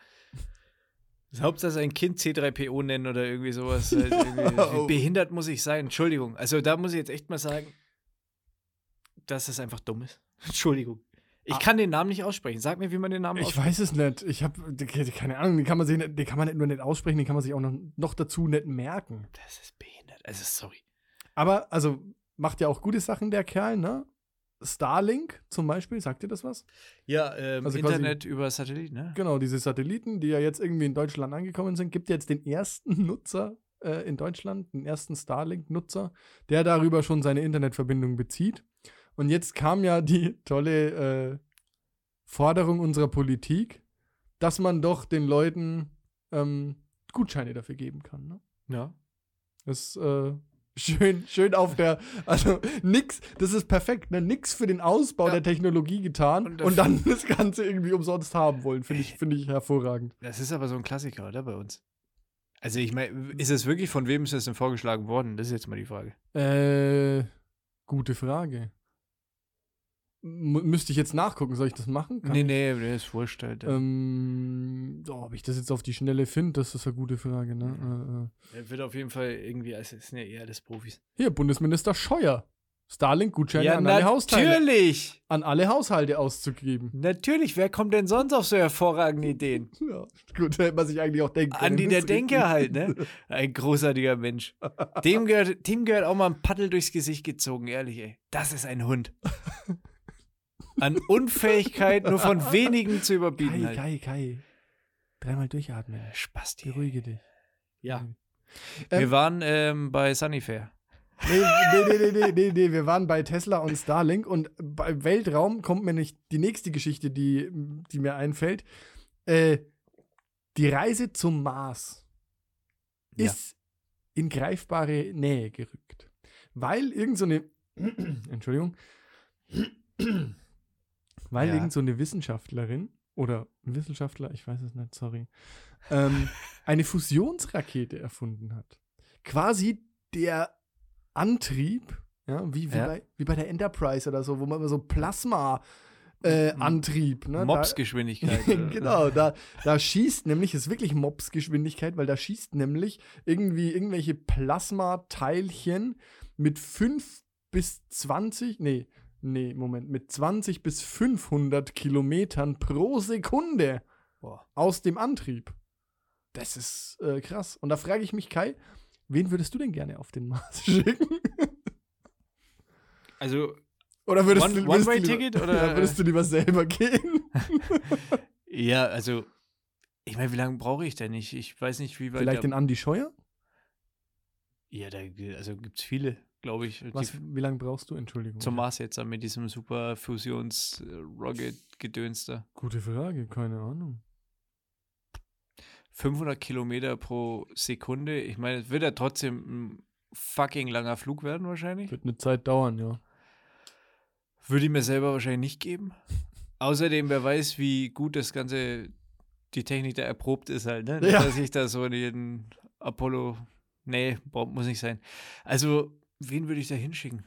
Hauptsache sein Kind C3PO nennen oder irgendwie sowas. Halt irgendwie. Oh. Behindert muss ich sein? Entschuldigung. Also da muss ich jetzt echt mal sagen, dass das einfach dumm ist. Entschuldigung. Ich Ah. kann den Namen nicht aussprechen. Sag mir, wie man den Namen Ich ausspricht. weiß es nicht. Ich habe keine Ahnung, den kann man sich nicht, den kann man nicht nur nicht aussprechen, den kann man sich auch noch, noch dazu nicht merken. Das ist behindert. Also sorry. Aber, also, macht ja auch gute Sachen, der Kerl, ne? Starlink zum Beispiel, sagt dir das was? Ja, ähm, Also quasi- Internet über Satellit, ne? Genau, diese Satelliten, die ja jetzt irgendwie in Deutschland angekommen sind, gibt jetzt den ersten Nutzer äh, in Deutschland, den ersten Starlink-Nutzer, der darüber schon seine Internetverbindung bezieht. Und jetzt kam ja die tolle äh, Forderung unserer Politik, dass man doch den Leuten ähm, Gutscheine dafür geben kann. Ne? Ja. Das ist äh, schön, schön auf der, also nix, das ist perfekt, ne? Nix für den Ausbau Ja. der Technologie getan Und und, dann das Ganze irgendwie umsonst haben wollen. Finde ich, finde ich hervorragend. Das ist aber so ein Klassiker, oder? Bei uns. Also ich meine, ist es wirklich, von wem ist das denn vorgeschlagen worden? Das ist jetzt mal die Frage. Äh, gute Frage. Müsste ich jetzt nachgucken, soll ich das machen? Kann nee, ich? nee, der ist wurscht halt. Ähm, oh, ob ich das jetzt auf die Schnelle finde, das ist eine gute Frage, ne? Äh, äh. Er wird auf jeden Fall irgendwie, also es sind ja eher alles Profis. Hier, Bundesminister Scheuer. Starlink-Gutscheine an alle Haushalte. natürlich! An alle Haushalte auszugeben. Natürlich, wer kommt denn sonst auf so hervorragende Ideen? Ja, gut, hätte man sich eigentlich auch denken können. Andi der Denker halt, ne? Ein großartiger Mensch. Dem gehört, dem gehört auch mal ein Paddel durchs Gesicht gezogen, ehrlich, ey. Das ist ein Hund. An Unfähigkeit nur von wenigen zu überbieten. Kai, Halt. Kai, Kai. Dreimal durchatmen. Spasti. Beruhige dich. Ja. Ähm, Wir waren ähm, bei Sunnyfair. Nee, nee, nee, nee, nee, nee, wir waren bei Tesla und Starlink und bei Weltraum kommt mir nicht die nächste Geschichte, die, die mir einfällt. Äh, die Reise zum Mars Ja. ist in greifbare Nähe gerückt. Weil irgend so eine, Entschuldigung, weil Ja. irgend so eine Wissenschaftlerin oder Wissenschaftler, ich weiß es nicht, sorry, ähm, eine Fusionsrakete erfunden hat. Quasi der Antrieb, ja, wie, wie, Ja. Bei, wie bei der Enterprise oder so, wo man immer so Plasma äh, Antrieb, ne? Oder? genau, da, da schießt nämlich, ist wirklich Mobsgeschwindigkeit, weil da schießt nämlich irgendwie irgendwelche Plasmateilchen mit 5 bis 20, nee, nee, Moment, mit 20 bis 500 Kilometern pro Sekunde Boah. aus dem Antrieb. Das ist äh, krass. Und da frage ich mich, Kai, wen würdest du denn gerne auf den Mars schicken? Also, Oder würdest One- du, würdest du One-Way-Ticket lieber, oder- ja, würdest du lieber selber gehen? ja, also, ich meine, wie lange brauche ich denn nicht? Ich weiß nicht, wie weit. Vielleicht den Andi Scheuer? Ja, da also gibt es viele, glaube ich. die Was, wie lange brauchst du? Entschuldigung. Zum Mars jetzt mit diesem super Fusions-Rocket-Gedöns da. Gute Frage, keine Ahnung. 500 Kilometer pro Sekunde. Ich meine, es wird ja trotzdem ein fucking langer Flug werden wahrscheinlich. Wird eine Zeit dauern, ja. Würde ich mir selber wahrscheinlich nicht geben. Außerdem, wer weiß, wie gut das Ganze, die Technik da erprobt ist halt, ne? Ja. Dass ich da so in jeden Apollo, nee, braucht- muss nicht sein. Also, wen würde ich da hinschicken?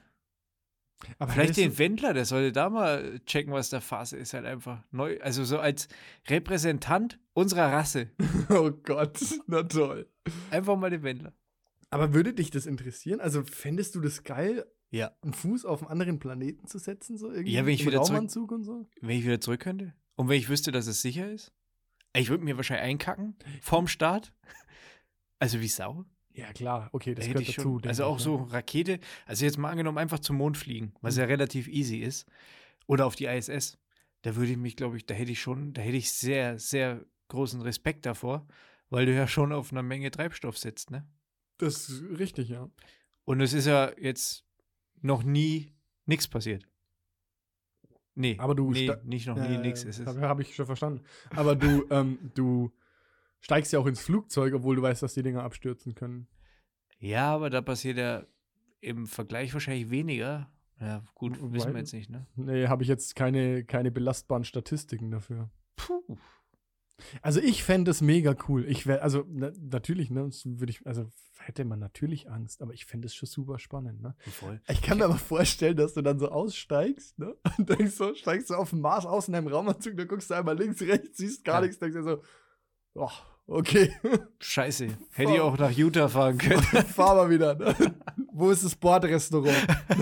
Aber Vielleicht den Wendler, der sollte da mal checken, was der Phase ist, halt einfach neu. Also so als Repräsentant unserer Rasse. Oh Gott, na toll. Einfach mal den Wendler. Aber würde dich das interessieren? Also fändest du das geil, Ja. einen Fuß auf einen anderen Planeten zu setzen? So irgendwie Ja, wenn ich wieder zurück- Raumanzug und so? Wenn ich wieder zurück könnte. Und wenn ich wüsste, dass es sicher ist. Ich würde mir wahrscheinlich einkacken vorm Start. Also wie Sau. Ja, klar, okay, das Da hätte gehört ich dazu. schon. Also auch ich, so ja. Rakete. Also jetzt mal angenommen, einfach zum Mond fliegen, was Mhm. ja relativ easy ist. Oder auf die ISS. Da würde ich mich, glaube ich, da hätte ich schon, da hätte ich sehr, sehr großen Respekt davor, weil du ja schon auf einer Menge Treibstoff sitzt, ne? Das ist richtig, ja. Und es ist ja jetzt noch nie nichts passiert. Nee, Aber du nee, nicht noch nie nichts. Es ist, Habe hab ich schon verstanden. Aber du, ähm, du steigst ja auch ins Flugzeug, obwohl du weißt, dass die Dinger abstürzen können. Ja, aber da passiert ja im Vergleich wahrscheinlich weniger. Ja, gut, wissen Weil- wir jetzt nicht, ne? Nee, habe ich jetzt keine, keine belastbaren Statistiken dafür. Puh. Also ich fände es mega cool. Ich wäre, also na, natürlich, ne, würde ich, also hätte man natürlich Angst, aber ich fände es schon super spannend, ne? Voll. Ich kann mir aber vorstellen, dass du dann so aussteigst, ne? Und denkst so, steigst du auf dem Mars aus in deinem Raumanzug, dann guckst du einmal links, rechts, siehst gar Ja. nichts, denkst dir so, oh, okay, Scheiße. Hätte ich auch nach Utah fahren können. fahr mal wieder. Ne? Wo ist das Bordrestaurant?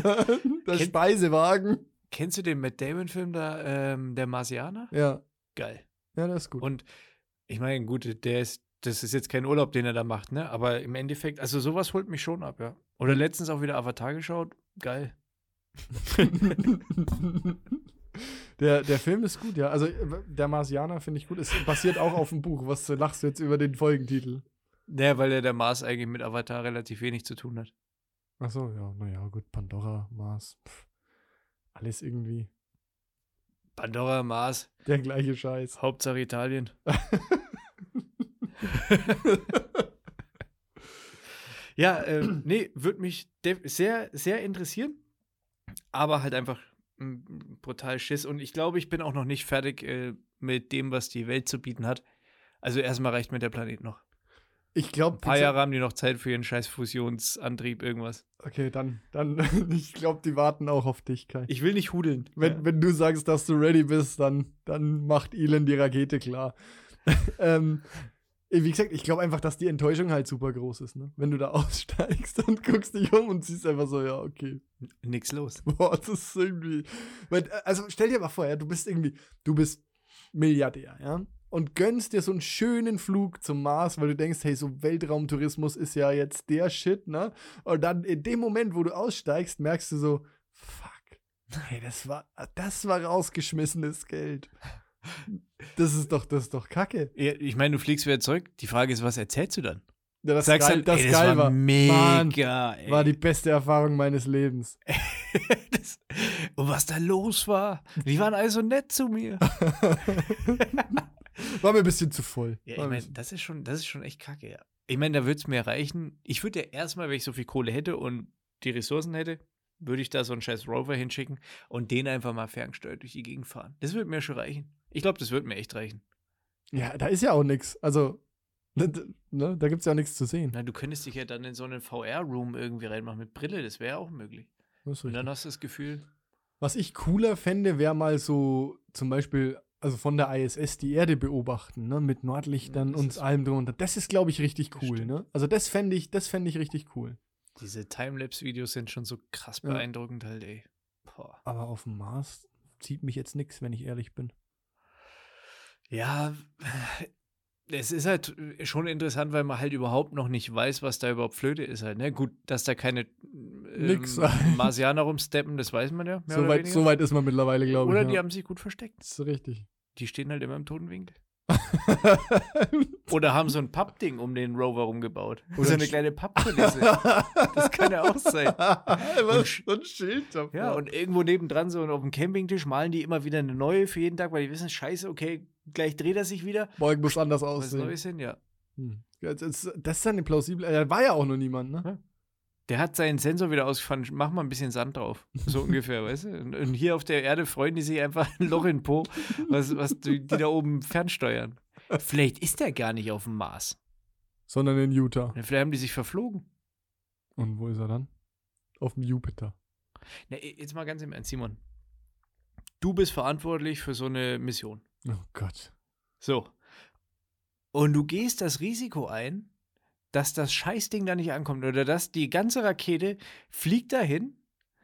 Der Kennt- Speisewagen. Kennst du den Matt Damon-Film da, ähm, der Marsianer? Ja, Geil. ja, das ist gut. Und ich meine, gut, der ist, das ist jetzt kein Urlaub, den er da macht, ne? Aber im Endeffekt, also sowas holt mich schon ab, ja. Oder letztens auch wieder Avatar geschaut. Geil. Der, der Film ist gut, ja. Also der Marsianer finde ich gut. Es basiert auch auf dem Buch. Was lachst du jetzt über den Folgentitel? Ja, weil ja der Mars eigentlich mit Avatar relativ wenig zu tun hat. Ach so, ja, naja, gut. Pandora, Mars. Pff, alles irgendwie Pandora, Mars, der gleiche Scheiß. Hauptsache Italien. ja, ähm, nee, würde mich sehr, sehr interessieren. Aber halt einfach brutal Schiss. Und ich glaube, ich bin auch noch nicht fertig äh, mit dem, was die Welt zu bieten hat. Also erstmal reicht mir der Planet noch. Ich glaube, Ein paar Jahre haben die noch Zeit für ihren scheiß Fusionsantrieb, irgendwas. Okay, dann, dann, ich glaube, die warten auch auf dich, Kai. Ich will nicht hudeln. Wenn, Ja. wenn du sagst, dass du ready bist, dann, dann macht Elon die Rakete klar. ähm, wie gesagt, ich glaube einfach, dass die Enttäuschung halt super groß ist, ne? Wenn du da aussteigst und guckst dich um und siehst einfach so, ja, okay. Nix los. Boah, das ist irgendwie. Äh, Also stell dir mal vor, ja, du bist irgendwie, du bist Milliardär, ja? Und gönnst dir so einen schönen Flug zum Mars, weil du denkst, hey, so Weltraumtourismus ist ja jetzt der Shit, ne? Und dann in dem Moment, wo du aussteigst, merkst du so, fuck, hey, das war, das war rausgeschmissenes Geld. Das ist doch, das ist doch Kacke. Ich meine, du fliegst wieder zurück. Die Frage ist, was erzählst du dann? Ja, das Sagst geil, dann, das ey, geil war war. mega, ey. War die beste Erfahrung meines Lebens. das, und was da los war. Die waren alle so nett zu mir. War mir ein bisschen zu voll. Ja, ich meine, das ist schon, das ist schon echt kacke, ja. Ich meine, da würde es mir reichen. Ich würde ja erstmal, wenn ich so viel Kohle hätte und die Ressourcen hätte, würde ich da so einen scheiß Rover hinschicken und den einfach mal ferngesteuert durch die Gegend fahren. Das würde mir schon reichen. Ich glaube, das würde mir echt reichen. Ja, da ist ja auch nichts. Also, ne, da gibt es ja auch nichts zu sehen. Na, du könntest dich ja dann in so einen VR-Room irgendwie reinmachen mit Brille, das wäre auch möglich. Und dann hast du das Gefühl, Was ich cooler fände, wäre mal so zum Beispiel, also von der ISS die Erde beobachten, ne? Mit Nordlichtern Ja, das und allem drunter. Das ist, glaube ich, richtig cool, ne? Also das fände ich, das fände ich richtig cool. diese Timelapse-Videos sind schon so krass Ja. beeindruckend halt, ey. Boah. Aber auf dem Mars zieht mich jetzt nichts, wenn ich ehrlich bin. Ja, es ist halt schon interessant, weil man halt überhaupt noch nicht weiß, was da überhaupt Flöte ist halt. Ne? Gut, dass da keine ähm, Marsianer rumsteppen, das weiß man ja. Mehr So weit, ist man mittlerweile, glaube ich. Oder ja. die haben sich gut versteckt. das ist richtig. Die stehen halt immer im toten Winkel. Oder haben so ein Pappding um den Rover rumgebaut. Oder so ein eine kleine Pappkulisse. das kann ja auch sein. Was? So ein Schild davor. Ja, und irgendwo nebendran, so auf dem Campingtisch, malen die immer wieder eine neue für jeden Tag, weil die wissen, scheiße, okay, gleich dreht er sich wieder. Morgen muss anders Was aussehen. Neues hin, ja. Hm. Ja, Das ist, das ist eine plausible. äh, Da war ja auch noch niemand, ne? Der hat seinen Sensor wieder ausgefahren, mach mal ein bisschen Sand drauf. So ungefähr, weißt du? Und, und hier auf der Erde freuen die sich einfach ein Loch in Po, was, was die, die da oben fernsteuern. Vielleicht ist der gar nicht auf dem Mars. Sondern in Utah. Vielleicht haben die sich verflogen. Und wo ist er dann? Auf dem Jupiter. Na, jetzt mal ganz im Ernst, Simon. Du bist verantwortlich für so eine Mission. Oh Gott. So. Und du gehst das Risiko ein, dass das Scheißding da nicht ankommt oder dass die ganze Rakete fliegt dahin,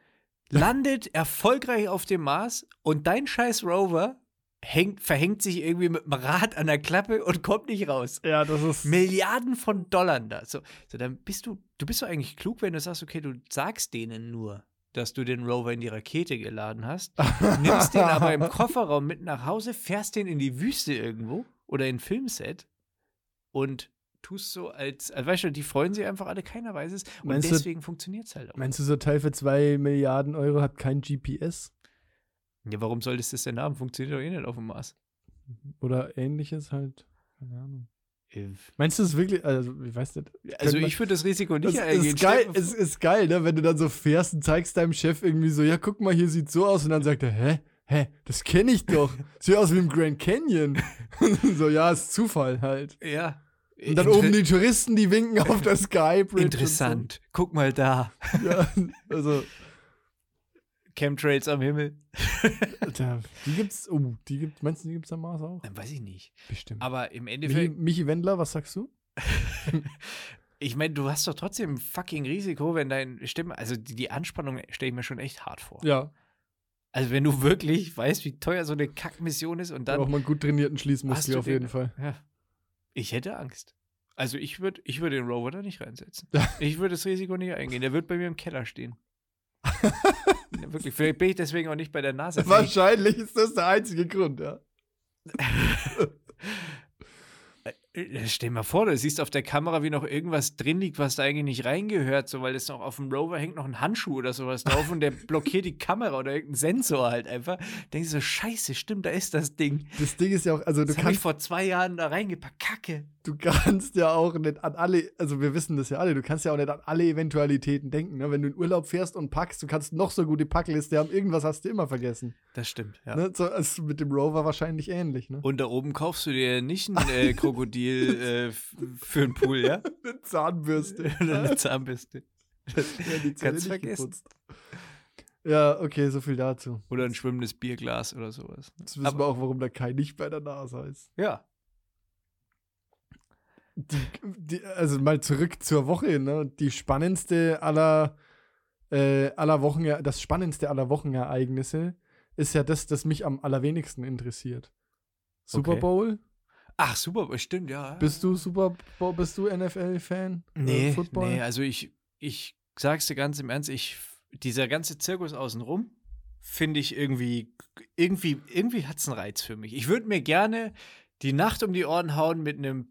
landet erfolgreich auf dem Mars und dein scheiß Rover hängt, verhängt sich irgendwie mit dem Rad an der Klappe und kommt nicht raus. Ja, das ist. Milliarden von Dollar da. So, so dann bist du, du bist doch eigentlich klug, wenn du sagst, okay, du sagst denen nur, dass du den Rover in die Rakete geladen hast, nimmst den aber im Kofferraum mit nach Hause, fährst den in die Wüste irgendwo oder in ein Filmset und tust so, als, also weißt du, die freuen sich einfach alle, keiner weiß es. Und Meinst deswegen funktioniert es halt auch. Meinst du, so Teil für 2 Milliarden Euro hat kein GPS? Ja, warum solltest du das denn haben? Funktioniert doch eh nicht auf dem Mars. Oder ähnliches halt? Keine Ahnung. Meinst du das wirklich? Also, ich weiß nicht. Also ich würde das Risiko Das nicht eingehen. ist geil, es ist geil, ne? Wenn du dann so fährst und zeigst deinem Chef irgendwie so, ja, guck mal, hier sieht's so aus. Und dann sagt er, hä? Hä? Das kenne ich doch. Sieht aus wie im Grand Canyon. so, ja, ist Zufall halt. Ja. Und dann Inter- oben die Touristen, die winken auf der Sky Bridge. Interessant. Guck mal da. So. Ja, also, Chemtrails am Himmel. die gibt's, oh, die gibt, meinst du, die gibt's am Mars auch? Dann weiß ich nicht. Bestimmt. Aber im Michi, Endeffekt, Michi Wendler, was sagst du? ich meine, du hast doch trotzdem ein fucking Risiko, wenn dein Stimme, also die, die Anspannung stelle ich mir schon echt hart vor. Ja, Also wenn du wirklich weißt, wie teuer so eine Kackmission ist und da dann braucht man einen gut trainierten Schließmuskel auf den- jeden Fall. Ja. Ich hätte Angst. Also ich würde ich würd den Rover da nicht reinsetzen. Ich würde das Risiko nicht eingehen. Der wird bei mir im Keller stehen. Wirklich, vielleicht bin ich deswegen auch nicht bei der NASA. Wahrscheinlich ist das der einzige Grund, ja. Äh, Stell dir mal vor, du siehst auf der Kamera, wie noch irgendwas drin liegt, was da eigentlich nicht reingehört, so weil es noch auf dem Rover hängt noch ein Handschuh oder sowas drauf und der blockiert die Kamera oder irgendein Sensor halt einfach. Denkst du so, scheiße, stimmt, da ist das Ding. Das Ding ist ja auch, also du Das habe ich kannst, vor zwei Jahren da reingepackt. Kacke. Du kannst ja auch nicht an alle, also wir wissen das ja alle, du kannst ja auch nicht an alle Eventualitäten denken. Ne? Wenn du in Urlaub fährst und packst, du kannst noch so gute Packliste haben, irgendwas hast du immer vergessen. Das stimmt, ja. Ne? So, ist mit dem Rover wahrscheinlich ähnlich, ne? Und da oben kaufst du dir nicht ein äh, Krokodil äh, für einen Pool, ja? Eine Zahnbürste. Oder eine Zahnbürste. ja, die Kannst vergessen. geputzt. Ja, okay, so viel dazu. Oder ein schwimmendes Bierglas oder sowas. Jetzt wissen Aber- wir auch, warum der Kai nicht bei der NASA ist. Ja. Die, die, also mal zurück zur Woche, ne? Die spannendste aller, äh, aller Wochen, das spannendste aller Wochenereignisse ist ja das, das mich am allerwenigsten interessiert. Super Okay. Bowl? Ach, super, stimmt, ja. Bist du Super Bowl, bist du NFL-Fan? Nee, Football? nee, also ich, ich sag's dir ganz im Ernst, ich, dieser ganze Zirkus außenrum finde ich irgendwie, irgendwie, irgendwie hat's einen Reiz für mich. Ich würde mir gerne die Nacht um die Ohren hauen mit einem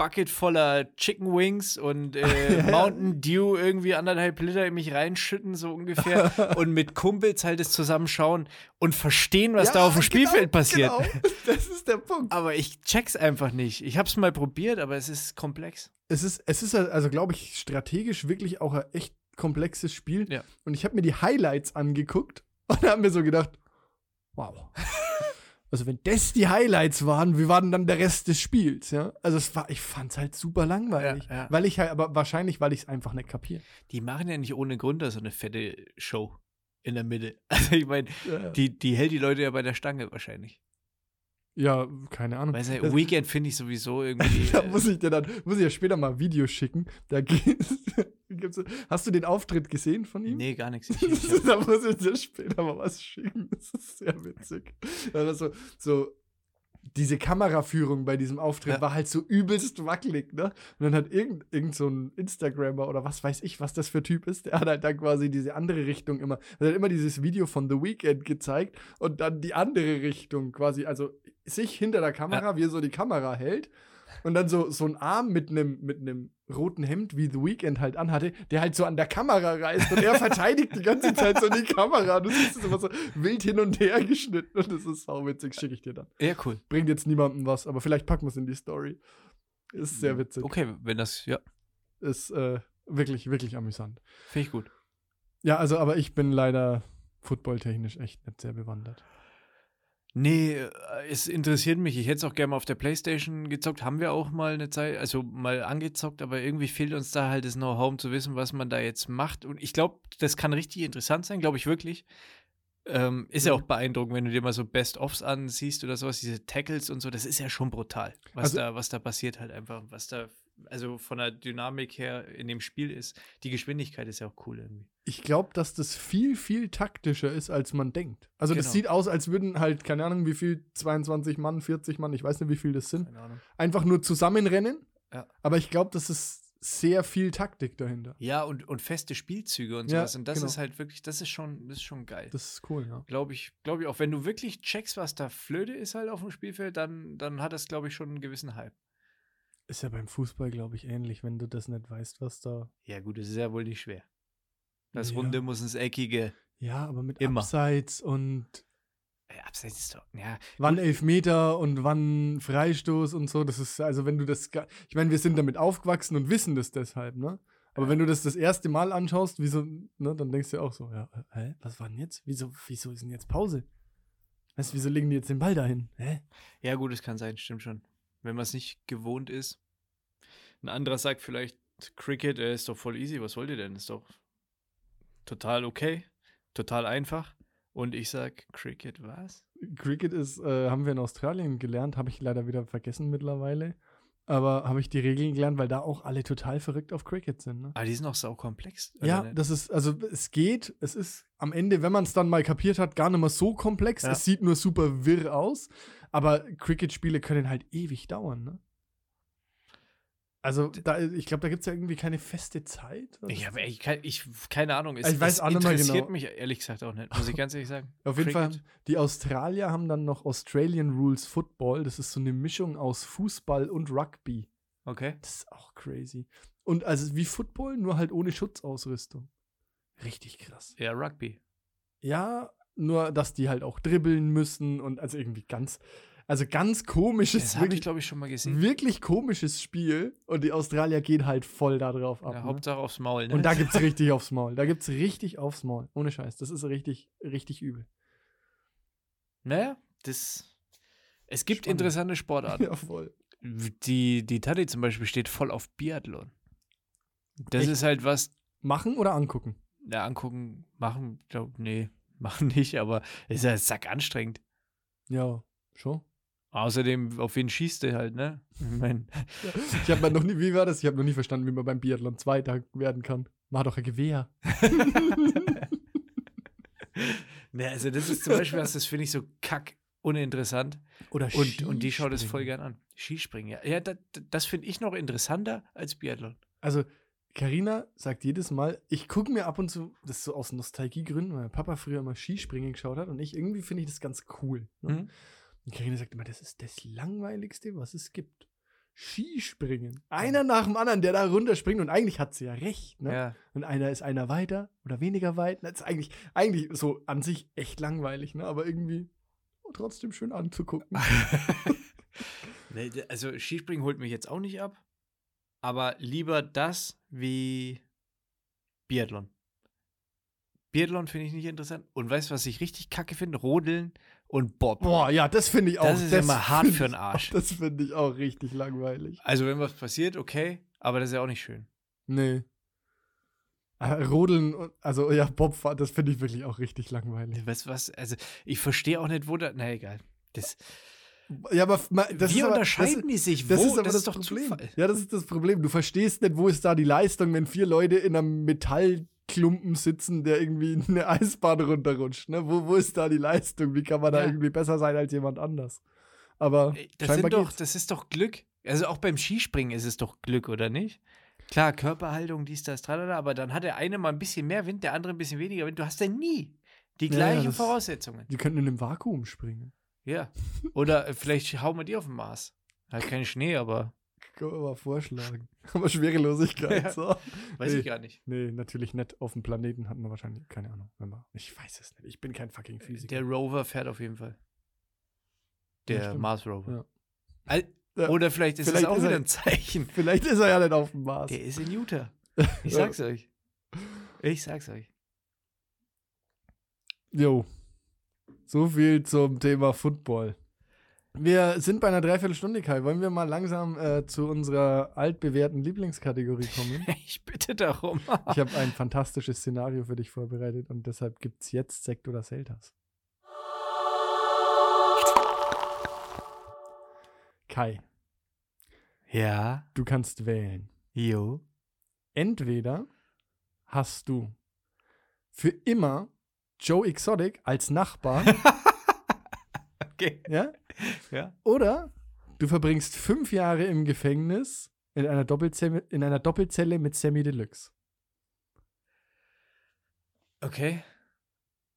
Bucket voller Chicken Wings und äh, Mountain Dew irgendwie anderthalb Liter in mich reinschütten, so ungefähr. und mit Kumpels halt es zusammenschauen und verstehen, was Ja, da auf dem genau, Spielfeld passiert. Genau. Das ist der Punkt. Aber ich check's einfach nicht. Ich hab's mal probiert, aber es ist komplex. Es ist, es ist also, glaube ich, strategisch wirklich auch ein echt komplexes Spiel. Ja. Und ich habe mir die Highlights angeguckt und habe mir so gedacht, wow. Also wenn das die Highlights waren, wie war denn dann der Rest des Spiels, ja? Also es war, ich fand's halt super langweilig. Ja, ja. Weil ich halt, aber wahrscheinlich, weil ich es einfach nicht kapiere. Die machen ja nicht ohne Grund da so eine fette Show in der Mitte. Also ich meine, Ja, die, die hält die Leute ja bei der Stange wahrscheinlich. ja keine Ahnung. Weil Das- Weekend finde ich sowieso irgendwie. da äh, muss ich dir dann, muss ich ja später mal Videos schicken. Da gibt's, gibt's, hast du den Auftritt gesehen von ihm? nee, gar nichts. Da muss ich dir später mal was schicken. Das ist sehr witzig. Also, so, diese Kameraführung bei diesem Auftritt Ja. war halt so übelst wackelig, ne? Und dann hat irgend, irgend so ein Instagrammer oder was weiß ich, was das für Typ ist, der hat halt dann quasi diese andere Richtung immer, er hat immer dieses Video von The Weeknd gezeigt und dann die andere Richtung quasi, also sich hinter der Kamera, wie er so die Kamera hält und dann so, so ein Arm mit einem mit roten Hemd, wie The Weeknd halt anhatte, der halt so an der Kamera reißt und er verteidigt die ganze Zeit so die Kamera. Du siehst es immer so wild hin und her geschnitten und das ist sauwitzig, schicke ich dir dann. ja, cool. Bringt jetzt niemandem was, aber vielleicht packen wir es in die Story. Ist sehr witzig. Okay, wenn das, ja, Ist äh, wirklich, wirklich amüsant. finde ich gut. Ja, also, aber ich bin leider footballtechnisch echt nicht sehr bewandert. Nee, äh, es interessiert mich. Ich hätte es auch gerne mal auf der Playstation gezockt. Haben wir auch mal eine Zeit, also mal angezockt, aber irgendwie fehlt uns da halt das Know-how, um zu wissen, was man da jetzt macht. Und ich glaube, das kann richtig interessant sein, glaube ich wirklich. Ähm, ist ja Mhm. auch beeindruckend, wenn du dir mal so Best-ofs ansiehst oder sowas, diese Tackles und so, das ist ja schon brutal, was, Also- da, was da passiert halt einfach, was da, also von der Dynamik her in dem Spiel ist. Die Geschwindigkeit ist ja auch cool irgendwie. Ich glaube, dass das viel, viel taktischer ist, als man denkt. Also, das Genau. sieht aus, als würden halt, keine Ahnung, wie viel, 22 Mann, 40 Mann, ich weiß nicht, wie viel das sind, einfach nur zusammenrennen. Ja. Aber ich glaube, das ist sehr viel Taktik dahinter. Ja, und, und feste Spielzüge und Ja, sowas. Und das genau. ist halt wirklich, das ist schon, das ist schon geil. Das ist cool, ja. Glaube ich, glaube ich auch. Wenn du wirklich checkst, was da Flöte ist halt auf dem Spielfeld, dann, dann hat das, glaube ich, schon einen gewissen Hype. Ist ja beim Fußball, glaube ich, ähnlich, wenn du das nicht weißt, was da. Ja, gut, das ist ja wohl nicht schwer. Das Ja. Runde muss ins Eckige. Ja, aber mit Immer. Abseits und Ja, abseits ist doch. Ja, Wann Elfmeter und wann Freistoß und so. Das ist, also wenn du das, ich meine, wir sind damit aufgewachsen und wissen das deshalb, ne? Aber wenn du das das erste Mal anschaust, wieso, ne, dann denkst du auch so, ja, äh, hä, was war denn jetzt? Wieso, wieso ist denn jetzt Pause? Weißt du, wieso legen die jetzt den Ball dahin? Hä? ja, gut, es kann sein, stimmt schon. Wenn man es nicht gewohnt ist. Ein anderer sagt vielleicht, Cricket äh, ist doch voll easy, was wollt ihr denn? Ist doch total okay, total einfach. Und ich sag, Cricket, was? Cricket ist, äh, haben wir in Australien gelernt, habe ich leider wieder vergessen mittlerweile. Aber habe ich die Regeln gelernt, weil da auch alle total verrückt auf Cricket sind, ne? Aber die sind auch saukomplex. oder Ja, nicht? das ist, also es geht, es ist am Ende, wenn man es dann mal kapiert hat, gar nicht mehr so komplex. Ja. Es sieht nur super wirr aus, aber Cricket-Spiele können halt ewig dauern, ne? Also, da, ich glaube, da gibt es ja irgendwie keine feste Zeit. Ich habe ich, keine Ahnung. Es, Ich weiß es interessiert genau. mich ehrlich gesagt auch nicht, muss ich ganz ehrlich sagen. Auf jeden Fall, Cricket. die Australier haben dann noch Australian Rules Football. Das ist so eine Mischung aus Fußball und Rugby. Okay. Das ist auch crazy. Und also wie Football, nur halt ohne Schutzausrüstung. Richtig krass. Ja, Rugby. Ja, nur dass die halt auch dribbeln müssen und also irgendwie ganz, also ganz komisches, Das habe ich, wirklich, glaube ich, schon mal gesehen. wirklich komisches Spiel und die Australier gehen halt voll da drauf ab. Ja, ne? Hauptsache aufs Maul, ne? Und da gibt's richtig aufs Maul. Da gibt's richtig aufs Maul. Ohne Scheiß. Das ist richtig, richtig übel. Naja, das. Es gibt Spannend. interessante Sportarten. Ja, voll. Die, die Tati zum Beispiel steht voll auf Biathlon. Das Echt? ist halt was, Machen oder angucken? ja, angucken, machen, glaub, nee, machen nicht, aber es ist ja sack anstrengend. Ja, schon. Außerdem, auf wen schießt du halt, ne? Ich mein, Ich habe noch nie, wie war das? Ich habe noch nie verstanden, wie man beim Biathlon Zweiter werden kann. Mach doch ein Gewehr. ne, also das ist zum Beispiel was, das finde ich so kack uninteressant. Oder Und, und die schaut es voll gern an. Skispringen, ja. Ja, das, das finde ich noch interessanter als Biathlon. Also, Karina sagt jedes Mal, ich gucke mir ab und zu, das ist so aus Nostalgiegründen, weil mein Papa früher immer Skispringen geschaut hat und ich irgendwie finde ich das ganz cool. Ne? Mhm. Und Karina sagt immer, das ist das langweiligste, was es gibt. Skispringen. Einer nach dem anderen, der da runterspringt und eigentlich hat sie ja recht. Ne? Ja. Und einer ist einer weiter oder weniger weit. Das ist eigentlich, eigentlich so an sich echt langweilig, ne? aber irgendwie trotzdem schön anzugucken. Nee, also Skispringen holt mich jetzt auch nicht ab, aber lieber das wie Biathlon. Biathlon finde ich nicht interessant. Und weißt du, was ich richtig kacke finde? Rodeln und Bob. Boah, ja, das finde ich auch. Das ist immer hart für den Arsch. Auch, das finde ich auch richtig langweilig. Also wenn was passiert, okay, aber das ist ja auch nicht schön. Nee. Äh, Rodeln, und- also ja, Bobfahrt, das finde ich wirklich auch richtig langweilig. Weißt du was? Also ich verstehe auch nicht, wo da. Na egal. Das, Ja, aber das wie ist aber, unterscheiden das, die sich? das wo? ist aber das das, ist doch Problem. Zufall. Ja, das ist das Problem. Du verstehst nicht, wo ist da die Leistung, wenn vier Leute in einem Metallklumpen sitzen, der irgendwie eine Eisbahn runterrutscht. Ne? Wo, wo ist da die Leistung? Wie kann man da Ja. irgendwie besser sein als jemand anders? Aber Ey, Das, scheinbar sind doch, geht's. das ist doch Glück. Also auch beim Skispringen ist es doch Glück, oder nicht? Klar, Körperhaltung, dies, das, tralala, aber dann hat der eine mal ein bisschen mehr Wind, der andere ein bisschen weniger Wind. Du hast ja nie die Ja, ja, gleichen das- Voraussetzungen. Die könnten in einem Vakuum springen. Ja. Oder äh, vielleicht hauen wir die auf den Mars. Halt kein Schnee, aber Können wir mal vorschlagen. Aber Schwerelosigkeit, Ja. so. weiß Nee. ich gar nicht. Nee, natürlich nicht. Auf dem Planeten hatten wir wahrscheinlich, keine Ahnung. Wenn wir, ich weiß es nicht. Ich bin kein fucking Physiker. Der Rover fährt auf jeden Fall. Der stimmt. Mars Rover. Ja. Ja. Oder vielleicht ist Vielleicht es auch ist er- wieder ein Zeichen. Vielleicht ist er ja nicht auf dem Mars. Der ist in Utah. Ich Ja. sag's euch. Ich sag's euch. Jo. So viel zum Thema Football. Wir sind bei einer Dreiviertelstunde, Kai. Wollen wir mal langsam äh, zu unserer altbewährten Lieblingskategorie kommen? Ich bitte darum. Ich habe ein fantastisches Szenario für dich vorbereitet und deshalb gibt es jetzt Sekt oder Selters. Kai, Ja. du kannst wählen. Jo. Entweder hast du für immer Joe Exotic als Nachbar, Okay. ja? Ja. Oder du verbringst fünf Jahre im Gefängnis in einer Doppelzelle, in einer Doppelzelle mit Sammy Deluxe. Okay.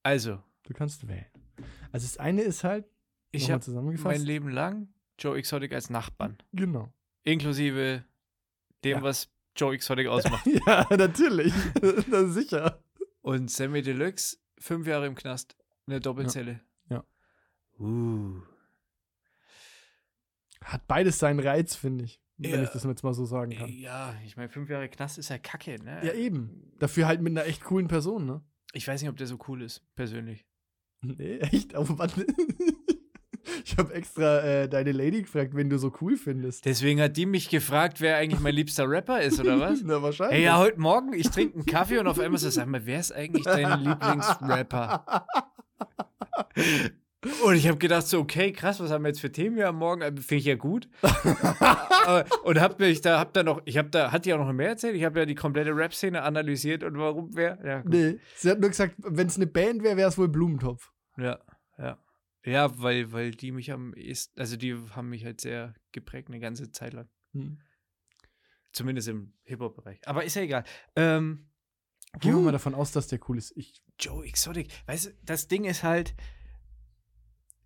Also, Du kannst wählen. Also das eine ist halt, ich habe mein Leben lang Joe Exotic als Nachbarn. Genau. Inklusive dem, Ja. was Joe Exotic ausmacht. Ja, natürlich. Na, sicher. Und Sammy Deluxe, fünf Jahre im Knast, eine Doppelzelle. Ja. Uh. Hat beides seinen Reiz, finde ich. Wenn Ja. ich das jetzt mal so sagen kann. Ja, ich meine, fünf Jahre Knast ist ja kacke, ne? Ja, eben. Dafür halt mit einer echt coolen Person, ne? Ich weiß nicht, ob der so cool ist, persönlich. Nee, echt? Aber warte. Ich habe extra äh, deine Lady gefragt, wen du so cool findest. Deswegen hat die mich gefragt, wer eigentlich mein liebster Rapper ist, oder was? Na, wahrscheinlich. Hey, ja, heute Morgen, ich trinke einen Kaffee und auf einmal so, sag mal, wer ist eigentlich dein Lieblingsrapper? Und ich habe gedacht so, okay, krass, was haben wir jetzt für Themen hier am Morgen? Äh, Finde ich ja gut. Aber- und hab mich da, hab da noch, ich habe da, hat die auch noch mehr erzählt? Ich habe ja die komplette Rap-Szene analysiert und warum wer? Ja, gut. Nee, sie hat nur gesagt, wenn es eine Band wäre, wäre es wohl Blumentopf. ja, ja. Ja, weil, weil die mich am ehesten, also die haben mich halt sehr geprägt eine ganze Zeit lang. Hm. Zumindest im Hip-Hop-Bereich. Aber ist ja egal. Ähm, Gehen wir mal davon aus, dass der cool ist. Ich, Joe Exotic. Weißt du, das Ding ist halt,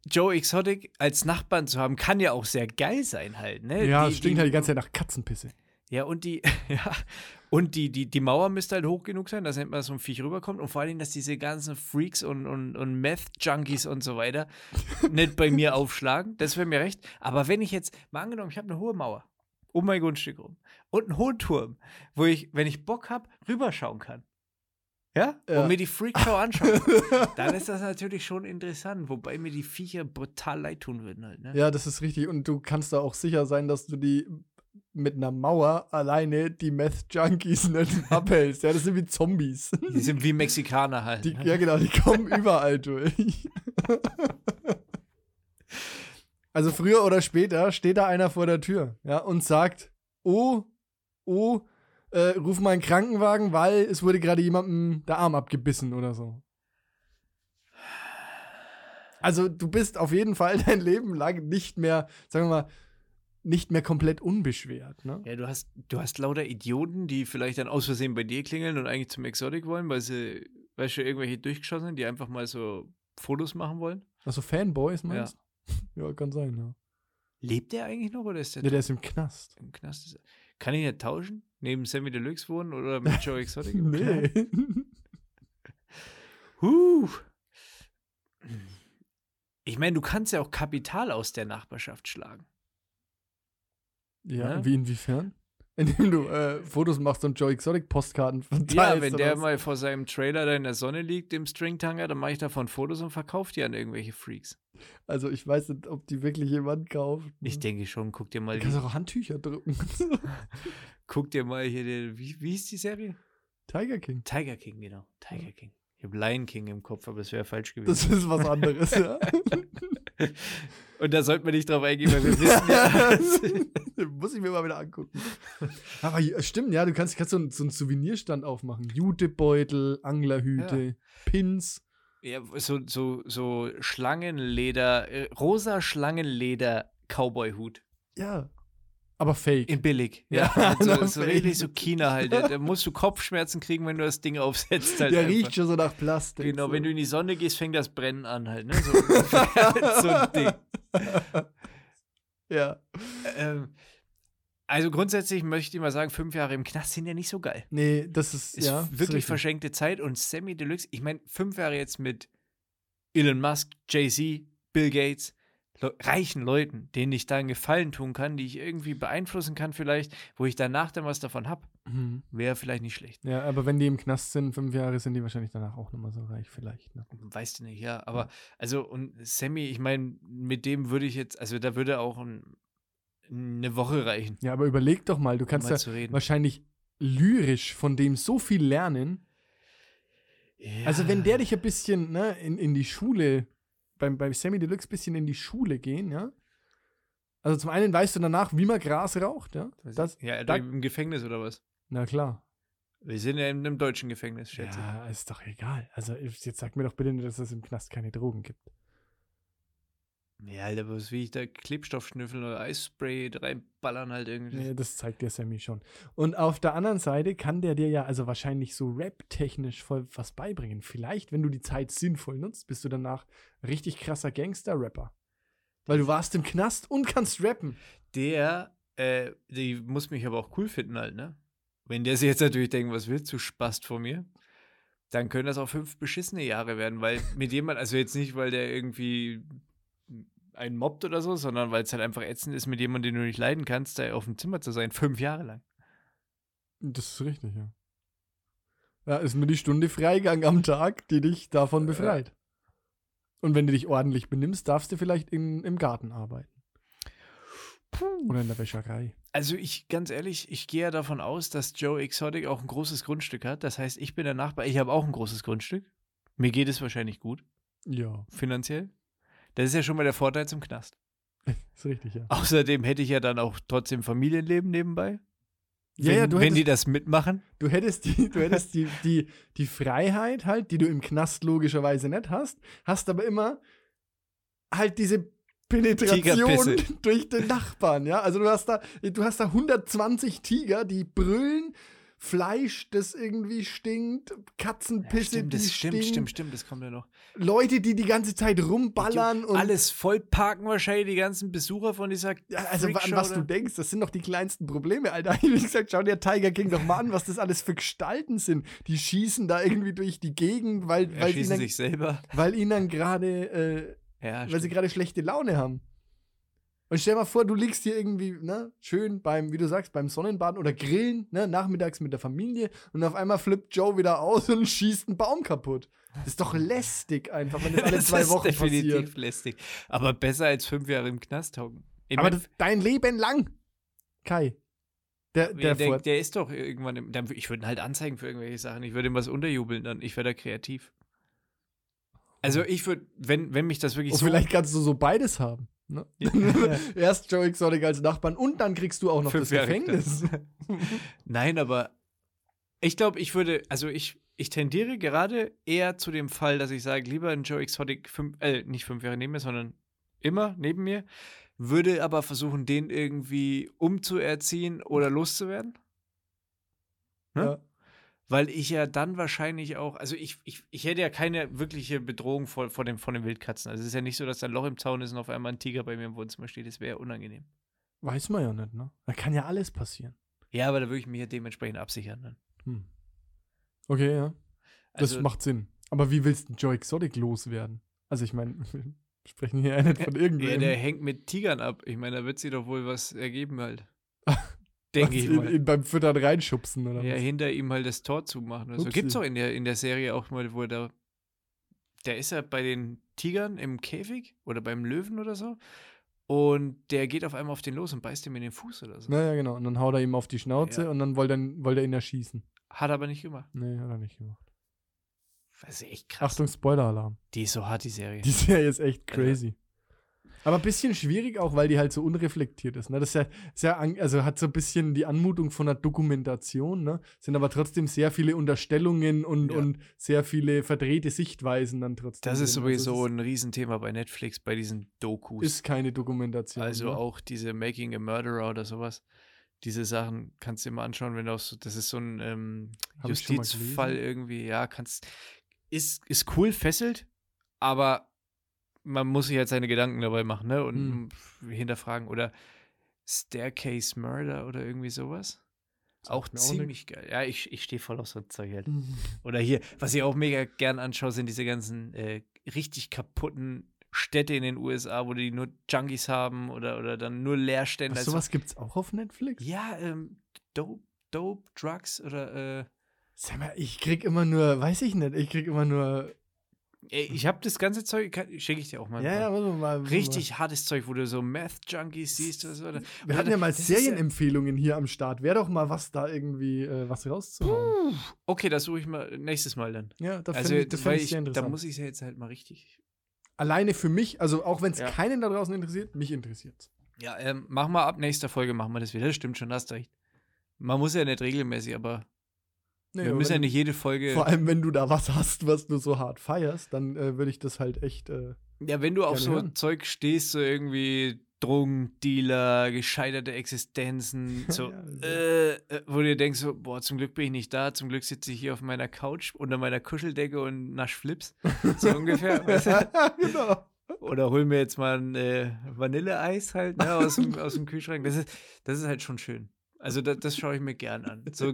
Joe Exotic als Nachbarn zu haben, kann ja auch sehr geil sein halt, ne? ja, die, es stinkt die, halt die ganze Zeit nach Katzenpisse. Ja, und die, ja, und die, die, die Mauer müsste halt hoch genug sein, dass nicht mal so ein Viech rüberkommt. Und vor allen Dingen, dass diese ganzen Freaks und, und, und Meth-Junkies und so weiter nicht bei mir aufschlagen. Das wäre mir recht. Aber wenn ich jetzt, mal angenommen, ich habe eine hohe Mauer um mein Grundstück rum und einen hohen Turm, wo ich, wenn ich Bock habe, rüberschauen kann. Ja? Ja. Und mir die Freakshow anschauen. dann ist das natürlich schon interessant, wobei mir die Viecher brutal leid tun würden halt, ne? Ja, das ist richtig. Und du kannst da auch sicher sein, dass du die mit einer Mauer alleine die Meth-Junkies nicht abhältst. Ja, das sind wie Zombies. Die sind wie Mexikaner halt. Die, ne? ja, genau, die kommen überall durch. Also früher oder später steht da einer vor der Tür, ja, und sagt, oh, oh, äh, ruf mal einen Krankenwagen, weil es wurde gerade jemandem der Arm abgebissen oder so. Also du bist auf jeden Fall dein Leben lang nicht mehr, sagen wir mal, nicht mehr komplett unbeschwert, ne? Ja, du hast, du hast lauter Idioten, die vielleicht dann aus Versehen bei dir klingeln und eigentlich zum Exotic wollen, weil sie, weißt du, irgendwelche durchgeschossen sind, die einfach mal so Fotos machen wollen. Also Fanboys meinst du? Ja, kann sein, ja. Lebt der eigentlich noch oder ist der Ja, der ist im Knast. im Knast? Ist- Kann ich nicht tauschen? Neben Sammy Deluxe wohnen oder mit Joe Exotic? Nee. Huh. Ich meine, du kannst ja auch Kapital aus der Nachbarschaft schlagen. Ja, Ja. wie inwiefern? Indem du äh, Fotos machst und Joe Exotic Postkarten verteilst. Ja, wenn der was? mal vor seinem Trailer da in der Sonne liegt, im Stringtanger, dann mache ich davon Fotos und verkaufe die an irgendwelche Freaks. Also ich weiß nicht, ob die wirklich jemand kauft. Ich denke schon, guck dir mal, Du kannst auch Handtücher drücken. guck dir mal hier, den, wie, wie hieß die Serie? Tiger King. Tiger King, genau. Tiger King. Ich habe Lion King im Kopf, aber es wäre falsch gewesen. Das ist was anderes, ja. und da sollte man nicht drauf eingehen, weil wir wissen ja. Muss ich mir mal wieder angucken. Aber ja, stimmt, ja, du kannst, kannst so, einen, so einen Souvenirstand aufmachen. Jutebeutel, Anglerhüte, Pins. ja, so, so, so Schlangenleder, äh, rosa Schlangenleder Cowboy-Hut. Ja. Aber fake. In billig. Ja, Ja, so, na, so richtig so China halt. Da, musst du Kopfschmerzen kriegen, wenn du das Ding aufsetzt. Halt Der einfach. riecht schon so nach Plastik. Genau, so. wenn du in die Sonne gehst, fängt das Brennen an halt, ne? So, so ein Ding. Ja. Ähm, also grundsätzlich möchte ich mal sagen, fünf Jahre im Knast sind ja nicht so geil. Nee, das ist, Ist ja. ist wirklich richtig. verschenkte Zeit und Sammy Deluxe, ich meine, fünf Jahre jetzt mit Elon Musk, Jay-Z, Bill Gates, Le reichen Leuten, denen ich da einen Gefallen tun kann, die ich irgendwie beeinflussen kann vielleicht, wo ich danach dann was davon habe, Mhm. wäre vielleicht nicht schlecht. Ja, aber wenn die im Knast sind, fünf Jahre, sind die wahrscheinlich danach auch nochmal so reich, vielleicht. Ne? Weißt du nicht, ja. Aber, also, und Sammy, ich meine, mit dem würde ich jetzt, also da würde auch ein, eine Woche reichen, Ja, aber überleg doch mal, du um kannst mal ja zu reden. wahrscheinlich lyrisch von dem so viel lernen. Also, wenn der dich ein bisschen ne, in, in die Schule, beim, beim Sammy Deluxe bisschen in die Schule gehen, ja. Also, zum einen weißt du danach, wie man Gras raucht, ja. Das, ja, da- im Gefängnis oder was? na klar. Wir sind ja in einem deutschen Gefängnis, schätze Ja, ist doch egal. Also, jetzt sag mir doch bitte dass es im Knast keine Drogen gibt. Ja, Alter, was wie ich da Klebstoff schnüffeln oder Eisspray reinballern halt irgendwie. Nee, das zeigt dir Sammy schon. Und auf der anderen Seite kann der dir ja also wahrscheinlich so rap-technisch voll was beibringen. Vielleicht, wenn du die Zeit sinnvoll nutzt, bist du danach richtig krasser Gangster-Rapper. Weil du warst im Knast und kannst rappen. Der, äh, die muss mich aber auch cool finden halt, ne? Wenn der sich jetzt natürlich denkt, was willst du, Spast vor mir? Dann können das auch fünf beschissene Jahre werden, weil mit jemand, also jetzt nicht, weil der irgendwie einen mobbt oder so, sondern weil es halt einfach ätzend ist, mit jemandem, den du nicht leiden kannst, da auf dem Zimmer zu sein, fünf Jahre lang. Das ist richtig, ja. Ja, ist nur die Stunde Freigang am Tag, die dich davon Ja. befreit. Und wenn du dich ordentlich benimmst, darfst du vielleicht in, im Garten arbeiten. Oder in der Wäscherei. Also ich, ganz ehrlich, ich gehe ja davon aus, dass Joe Exotic auch ein großes Grundstück hat. Das heißt, ich bin der Nachbar, ich habe auch ein großes Grundstück. Mir geht es wahrscheinlich gut, Ja, finanziell. Das ist ja schon mal der Vorteil zum Knast. ist richtig, ja. Außerdem hätte ich ja dann auch trotzdem Familienleben nebenbei. Ja, wenn, ja, du wenn die hättest- das mitmachen. Du hättest, die, du hättest die, die, die Freiheit halt, die du im Knast logischerweise nicht hast, hast aber immer halt diese Penetration durch den Nachbarn, ja. Also du hast da, du hast da 120 Tiger, die brüllen, Fleisch, das irgendwie stinkt, Katzenpisse, stimmt, die das stimmt, stinken, stimmt, stimmt, das kommt ja noch. Leute, die die ganze Zeit rumballern und Alles voll parken wahrscheinlich, die ganzen Besucher von dieser Ja, also an was du denkst, das sind doch die kleinsten Probleme, Alter. Wie gesagt, schau dir Tiger King doch mal an, was das alles für Gestalten sind. Die schießen da irgendwie durch die Gegend, weil, weil, ihnen, sich selber. weil ihnen gerade, äh, Ja, weil sie stimmt. gerade schlechte Laune haben. Und stell mal vor, du liegst hier irgendwie, ne, schön beim, wie du sagst, beim Sonnenbaden oder Grillen, ne, nachmittags mit der Familie und auf einmal flippt Joe wieder aus und schießt einen Baum kaputt. Das ist doch lästig einfach, wenn das alle zwei ist Wochen definitiv passiert. lästig. Aber besser als fünf Jahre im Knast hocken. Aber das, dein Leben lang. Kai. Der, der, der, der, ist doch irgendwann, im, ich würde ihn halt anzeigen für irgendwelche Sachen. Ich würde ihm was unterjubeln dann. Ich wäre da kreativ. Also ich würde, wenn, wenn mich das wirklich Oh, so. vielleicht kannst du so beides haben. Ne? Ja. Erst Joe Exotic als Nachbarn und dann kriegst du auch noch Fünf das Gefängnis. Nein, aber ich glaube, ich würde, also ich, ich tendiere gerade eher zu dem Fall, dass ich sage, lieber ein Joe Exotic fünf, äh, nicht fünf Jahre neben mir, sondern immer neben mir, würde aber versuchen, den irgendwie umzuerziehen oder loszuwerden. Ne? Ja. Weil ich ja dann wahrscheinlich auch, also ich, ich, ich hätte ja keine wirkliche Bedrohung vor, vor, dem, vor den Wildkatzen. Also es ist ja nicht so, dass da ein Loch im Zaun ist und auf einmal ein Tiger bei mir im Wohnzimmer steht. Das wäre unangenehm. Weiß man ja nicht, ne? Da kann ja alles passieren. Ja, aber da würde ich mich ja dementsprechend absichern dann. Hm. Okay, ja. Das Also, macht Sinn. Aber wie willst du Joe Exotic loswerden? Also ich meine, wir sprechen hier ja nicht von ja, irgendwem. der hängt mit Tigern ab. Ich meine, da wird sie doch wohl was ergeben halt. Denke ich mal. beim Füttern reinschubsen oder Ja, was? hinter ihm halt das Tor zumachen oder so. Upsi. Gibt's auch in der, in der Serie auch mal, wo er da. Der ist ja bei den Tigern im Käfig oder beim Löwen oder so. Und der geht auf einmal auf den los und beißt ihm in den Fuß oder so. Naja, genau. Und dann haut er ihm auf die Schnauze Ja. und dann wollte er, er ihn erschießen. Hat aber nicht gemacht. Nee, hat er nicht gemacht. Das ist echt krass. Achtung, Spoiler-Alarm. Die ist so hart, die Serie. Die Serie ist echt Also- crazy. Aber ein bisschen schwierig auch, weil die halt so unreflektiert ist. Ne? Das ist ja, ist ja also hat so ein bisschen die Anmutung von einer Dokumentation, ne? Sind aber trotzdem sehr viele Unterstellungen und, Ja. und sehr viele verdrehte Sichtweisen dann trotzdem. Das ist drin. sowieso Also ein Riesenthema bei Netflix, bei diesen Dokus. ist, keine Dokumentation. Also ne? auch diese Making a Murderer oder sowas. Diese Sachen kannst du dir mal anschauen, wenn du auch so, das ist so ein ähm, Justizfall irgendwie, ja, kannst, ist, ist cool, fesselt, aber man muss sich halt seine Gedanken dabei machen, ne, und Hm. hinterfragen oder Staircase Murder oder irgendwie sowas. Auch mir auch ziemlich geil. Ja, ich, ich stehe voll auf so Zeug halt. Mhm. Oder hier, was ich auch mega gern anschaue, sind diese ganzen äh, richtig kaputten Städte in den USA, wo die nur Junkies haben oder, oder dann nur Leerstände. Was, Also- sowas gibt's auch auf Netflix? ja, ähm, Dope, Dope, Drugs oder äh, Sag mal, ich krieg immer nur, weiß ich nicht, ich krieg immer nur. Ey, ich habe das ganze Zeug, schicke ich dir auch mal. Ja, ja, mal. man Richtig hartes Zeug, wo du so Meth-Junkies siehst oder so. Oder, mal. Wir hatten ja mal ist ja- Serienempfehlungen hier am Start. Wäre doch mal was da irgendwie äh, was rauszuhauen. Okay, das suche ich mal nächstes Mal dann. Ja, das also, finde ich, das find ich sehr da interessant. muss ich es ja jetzt halt mal richtig. Alleine für mich, also auch wenn es Ja. keinen da draußen interessiert, mich interessiert Ja, ähm, mach mal ab nächster Folge, machen wir das wieder. Das stimmt schon, hast recht. Man muss ja nicht regelmäßig, aber wir müssen ja nicht jede Folge. Vor allem, wenn du da was hast, was du so hart feierst, dann äh, würde ich das halt echt. Äh, Ja, wenn du auf so hören. Zeug stehst, so irgendwie Drogendealer, gescheiterte Existenzen, so, Ja, also. äh, wo du dir denkst, so, boah, zum Glück bin ich nicht da, zum Glück sitze ich hier auf meiner Couch unter meiner Kuscheldecke und nasch Flips, so ungefähr. weißt du? genau. Oder hol mir jetzt mal ein äh, Vanilleeis halt ne, aus, dem, aus dem Kühlschrank. Das ist, das ist halt schon schön. Also das, das schaue ich mir gern an. So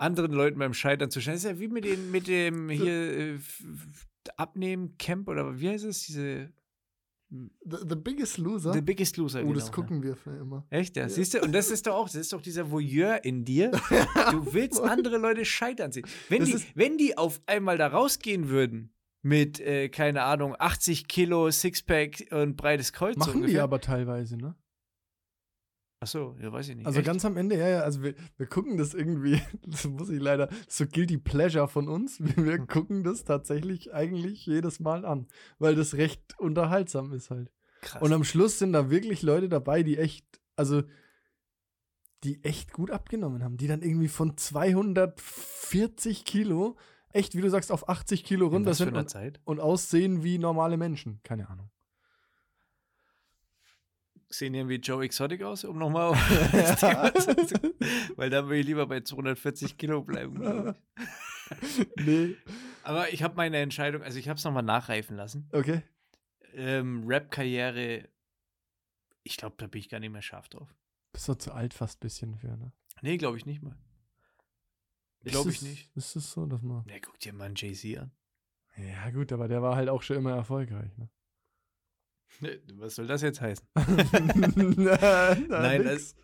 anderen Leuten beim Scheitern zu schauen. Das ist ja wie mit, den, mit dem hier äh, f- Abnehmen-Camp oder wie heißt es? Diese The, the Biggest Loser. The Biggest Loser. oh, das genau, gucken wir für immer. Ja. Echt, ja. Siehst du, und das ist doch auch, das ist doch dieser Voyeur in dir. Du willst andere Leute scheitern sehen. Wenn Das die, wenn die auf einmal da rausgehen würden mit, äh, keine Ahnung, 80 Kilo Sixpack und breites Kreuz. Machen die ungefähr. aber teilweise, ne? Achso, ja, weiß ich nicht. Also Echt? ganz am Ende, ja, ja, also wir, wir gucken das irgendwie, das muss ich leider, so guilty pleasure von uns, wir, wir gucken das tatsächlich eigentlich jedes Mal an, weil das recht unterhaltsam ist halt. Krass. Und am Schluss sind da wirklich Leute dabei, die echt, also die echt gut abgenommen haben, die dann irgendwie von 240 Kilo echt, wie du sagst, auf 80 Kilo runter sind und, und aussehen wie normale Menschen. Keine Ahnung. Sehen die wie Joe Exotic aus, um nochmal auf das Thema zu Weil da würde ich lieber bei 240 Kilo bleiben. nee. Aber ich habe meine Entscheidung, also ich habe es nochmal nachreifen lassen. Okay. Ähm, Rap-Karriere, ich glaube, da bin ich gar nicht mehr scharf drauf. Bist du zu alt fast ein bisschen für, ne? Nee, glaube ich nicht mal. Glaube ich nicht. Ist es so, dass man. Ne, guck dir mal einen Jay-Z an. Ja, gut, aber der war halt auch schon immer erfolgreich, ne? Was soll das jetzt heißen? Nein, Nein, das,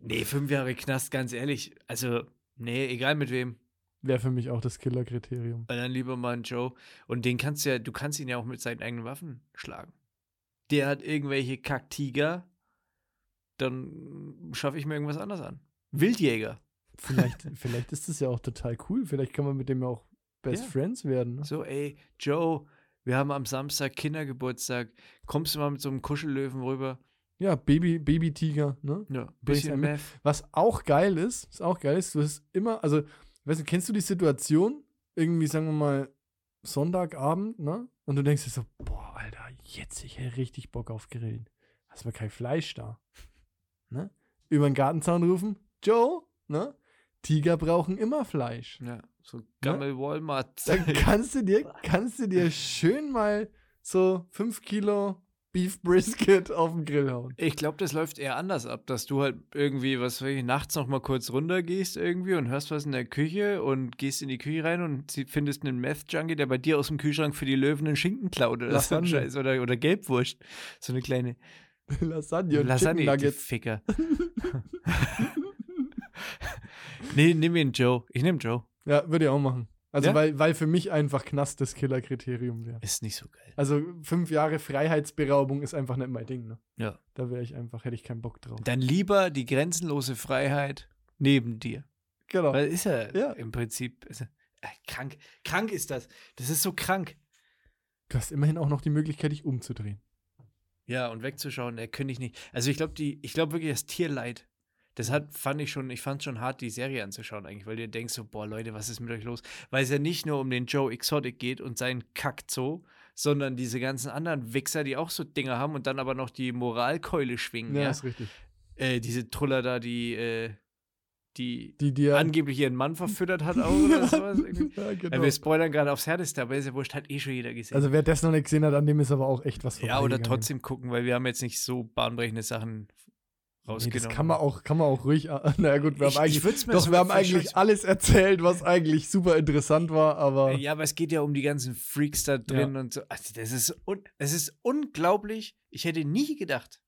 nee, fünf Jahre Knast, ganz ehrlich. Also, nee, egal mit wem. Wäre für mich auch das Killerkriterium. Weil dann lieber mal einen Joe. Und den kannst du ja, du kannst ihn ja auch mit seinen eigenen Waffen schlagen. Der hat irgendwelche Kacktiger, dann schaffe ich mir irgendwas anderes an. Wildjäger. Vielleicht, vielleicht ist das ja auch total cool. Vielleicht kann man mit dem ja auch Best Ja. Friends werden. Ne? So, ey, Joe, wir haben am Samstag Kindergeburtstag. Kommst du mal mit so einem Kuschellöwen rüber? Ja, Baby, Baby-Tiger, ne? Ja, bisschen mit. Was auch geil ist, was auch geil ist, du hast immer, also, weißt du, kennst du die Situation, irgendwie, sagen wir mal, Sonntagabend, ne? Und du denkst dir so, boah, Alter, jetzt, ich hätte richtig Bock auf Grillen. Hast aber kein Fleisch da. Ne? Über den Gartenzaun rufen, Joe, ne? Tiger brauchen immer Fleisch. Ja, so Gammel Walmart. Dann kannst du dir, kannst du dir schön mal so 5 Kilo Beef Brisket auf den Grill hauen. Ich glaube, das läuft eher anders ab, dass du halt irgendwie, was weiß ich, nachts noch mal kurz runtergehst irgendwie und hörst was in der Küche und gehst in die Küche rein und sie- findest einen Meth-Junkie, der bei dir aus dem Kühlschrank für die Löwen einen Schinken klaut oder so Lasagne. Scheiß oder, oder Gelbwurst. So eine kleine Lasagne und Lasagne, Chicken Nuggets. Ficker. nee, nimm ihn Joe. Ich nehme Joe. Ja, würde ich auch machen. Also, Ja? weil, weil für mich einfach Knast das Killerkriterium wäre. Ist nicht so geil. Also, fünf Jahre Freiheitsberaubung ist einfach nicht mein Ding, ne? Ja. Da wäre ich einfach, hätte ich keinen Bock drauf. Dann lieber die grenzenlose Freiheit neben dir. Genau. Weil ist er Ja. im Prinzip ist er, äh, krank. Krank ist das. Das ist so krank. Du hast immerhin auch noch die Möglichkeit, dich umzudrehen. Ja, und wegzuschauen, der könnte ich nicht. Also ich glaube, die, ich glaube wirklich das Tierleid. Das hat, fand ich schon, ich fand schon hart, die Serie anzuschauen eigentlich, weil du denkst so, boah, Leute, was ist mit euch los? Weil es ja nicht nur um den Joe Exotic geht und seinen Kack-Zoo, sondern diese ganzen anderen Wichser, die auch so Dinger haben und dann aber noch die Moralkeule schwingen, Ja, ja. ist richtig. Äh, diese Truller da, die, äh, die Die dir. angeblich ihren Mann verfüttert hat auch oder sowas. ja, Ja, genau. wir spoilern gerade aufs Härteste, aber ist ja wurscht, hat eh schon jeder gesehen. Also, wer das noch nicht gesehen hat, an dem ist aber auch echt was ja, oder trotzdem gucken, weil wir haben jetzt nicht so bahnbrechende Sachen Nee, rausgenommen. das kann man auch, kann man auch ruhig. Naja, gut, wir Ich- haben ich eigentlich. mir doch, wir haben eigentlich alles erzählt, was eigentlich super interessant war, aber. Ja, aber es geht ja um die ganzen Freaks da drin und so. Also das ist, un es ist unglaublich. Ich hätte nie gedacht,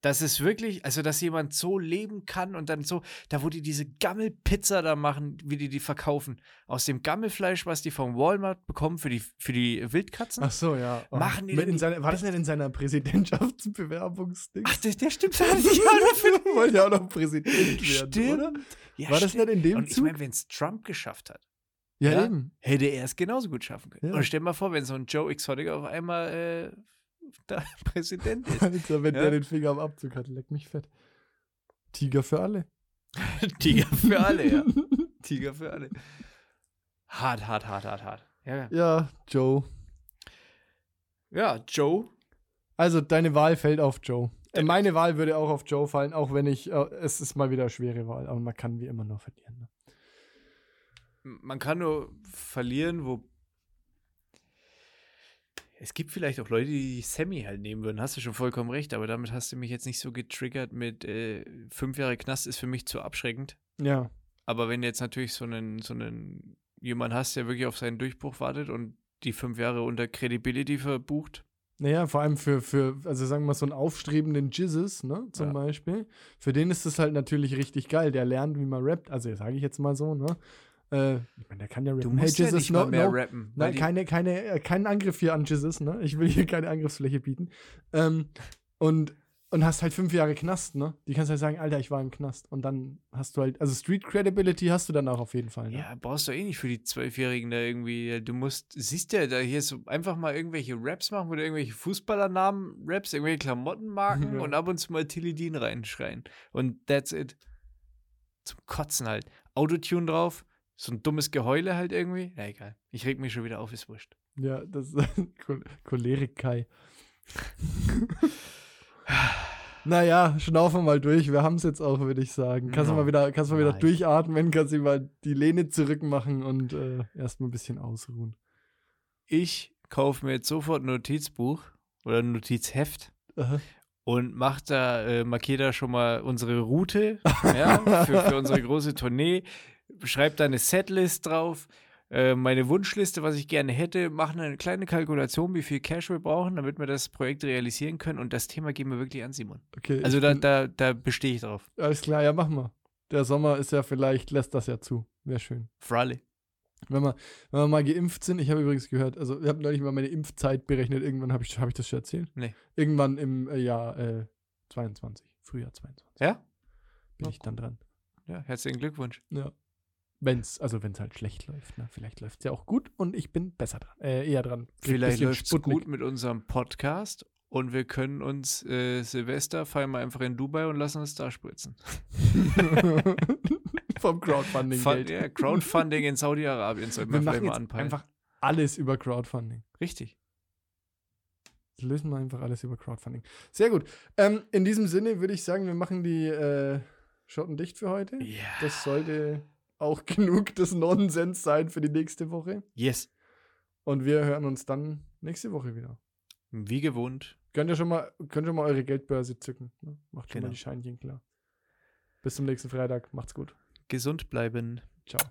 dass es wirklich, also dass jemand so leben kann und dann so, da wo die diese Gammelpizza da machen, wie die die verkaufen, aus dem Gammelfleisch, was die vom Walmart bekommen für die, für die Wildkatzen. Ach so, ja. Oh. Machen die die- seiner, war das nicht in seiner Präsidentschaftsbewerbungsding? Ach, der, der stimmt gar nicht. ja, wollte ja auch noch Präsident werden, Stimmt. oder? Ja, War das stimmt. nicht in dem Und ich Zug? meine, wenn es Trump geschafft hat, ja, ja? eben. hätte er es genauso gut schaffen können. Ja. Und stell dir mal vor, wenn so ein Joe Exotic auf einmal äh, da Präsident ist. Alter, wenn Ja. der den Finger am Abzug hat, leck mich fett. Tiger für alle. Tiger für alle, ja. Tiger für alle. Hart, hart, hart, hart, hart. Ja, ja. Ja, Joe. ja Joe. Also, deine Wahl fällt auf Joe. Äh, Äh, meine Wahl würde auch auf Joe fallen, auch wenn ich, äh, es ist mal wieder eine schwere Wahl, aber man kann wie immer nur verlieren. Ne? Man kann nur verlieren, wo. Es gibt vielleicht auch Leute, die Sammy halt nehmen würden. Hast du schon vollkommen recht, aber damit hast du mich jetzt nicht so getriggert mit äh, fünf Jahre Knast ist für mich zu abschreckend. Ja. Aber wenn du jetzt natürlich so einen, so einen jemand hast, der wirklich auf seinen Durchbruch wartet und die fünf Jahre unter Credibility verbucht, Naja, vor allem für, für, also sagen wir mal, so einen aufstrebenden Jizzes, ne, zum Ja. Beispiel. Für den ist das halt natürlich richtig geil. Der lernt, wie man rappt. Also, sage ich jetzt mal so, ne. Äh, ich meine, der kann ja rappen. Du musst ja nicht mal mehr rappen. weil Nein, keine, keine, äh, keinen Angriff hier an Jesus, ne? Ich will hier keine Angriffsfläche bieten. Ähm, und, und hast halt fünf Jahre Knast, ne? Die kannst halt sagen, Alter, ich war im Knast. Und dann hast du halt, also Street Credibility hast du dann auch auf jeden Fall, ne? Ja, brauchst du eh nicht für die Zwölfjährigen da irgendwie. Du musst, siehst ja, da hier so einfach mal irgendwelche Raps machen, du irgendwelche Fußballernamen raps, irgendwelche Klamottenmarken Ja. und ab und zu mal Tilidin reinschreien. Und that's it. Zum Kotzen halt. Autotune drauf, so ein dummes Geheule halt irgendwie. Na egal. Ich reg mich schon wieder auf, ist wurscht. Ja, das Chol- Cholerik Kai. naja, schnaufen wir mal durch. Wir haben es jetzt auch, würde ich sagen. Kannst du Ja. mal wieder, kannst mal wieder durchatmen, kannst du mal die Lehne zurückmachen und äh, erstmal ein bisschen ausruhen. Ich kaufe mir jetzt sofort ein Notizbuch oder ein Notizheft Aha. und mach da, äh, markiere da schon mal unsere Route ja, für, für unsere große Tournee, schreib da eine Setlist drauf, äh, meine Wunschliste, was ich gerne hätte, machen eine kleine Kalkulation, wie viel Cash wir brauchen, damit wir das Projekt realisieren können und das Thema geben wir wirklich an Simon. Okay. Also da, da, da bestehe ich drauf. Alles klar, ja, mach mal. Der Sommer ist ja vielleicht, lässt das ja zu. Wäre schön. Fralle. Wenn wir, wenn wir mal geimpft sind, ich habe übrigens gehört, also ich habe neulich mal meine Impfzeit berechnet, irgendwann habe ich, hab ich das schon erzählt? Nee. Irgendwann im äh, Jahr äh, 22, Frühjahr 22. Ja? Bin Na ich dann dran. Ja, herzlichen Glückwunsch. Ja. Wenn's, also wenn es halt schlecht läuft, ne? Vielleicht läuft es ja auch gut und ich bin besser dran, äh, eher dran. Vielleicht läuft es gut mit unserem Podcast und wir können uns äh, Silvester feiern wir einfach in Dubai und lassen uns da spritzen. Vom Crowdfunding. Fun, ja, Crowdfunding in Saudi-Arabien sollten Wir wir vielleicht mal anpeilen. einfach alles über Crowdfunding. Richtig. Das lösen wir einfach alles über Crowdfunding. Sehr gut. Ähm, in diesem Sinne würde ich sagen, wir machen die äh, Schotten dicht für heute. Ja. Das sollte auch genug des Nonsens sein für die nächste Woche. Yes. Und wir hören uns dann nächste Woche wieder. Wie gewohnt. Könnt ihr schon mal, könnt ihr mal eure Geldbörse zücken. Ne? Macht schon Genau. mal die Scheinchen klar. Bis zum nächsten Freitag. Macht's gut. Gesund bleiben. Ciao.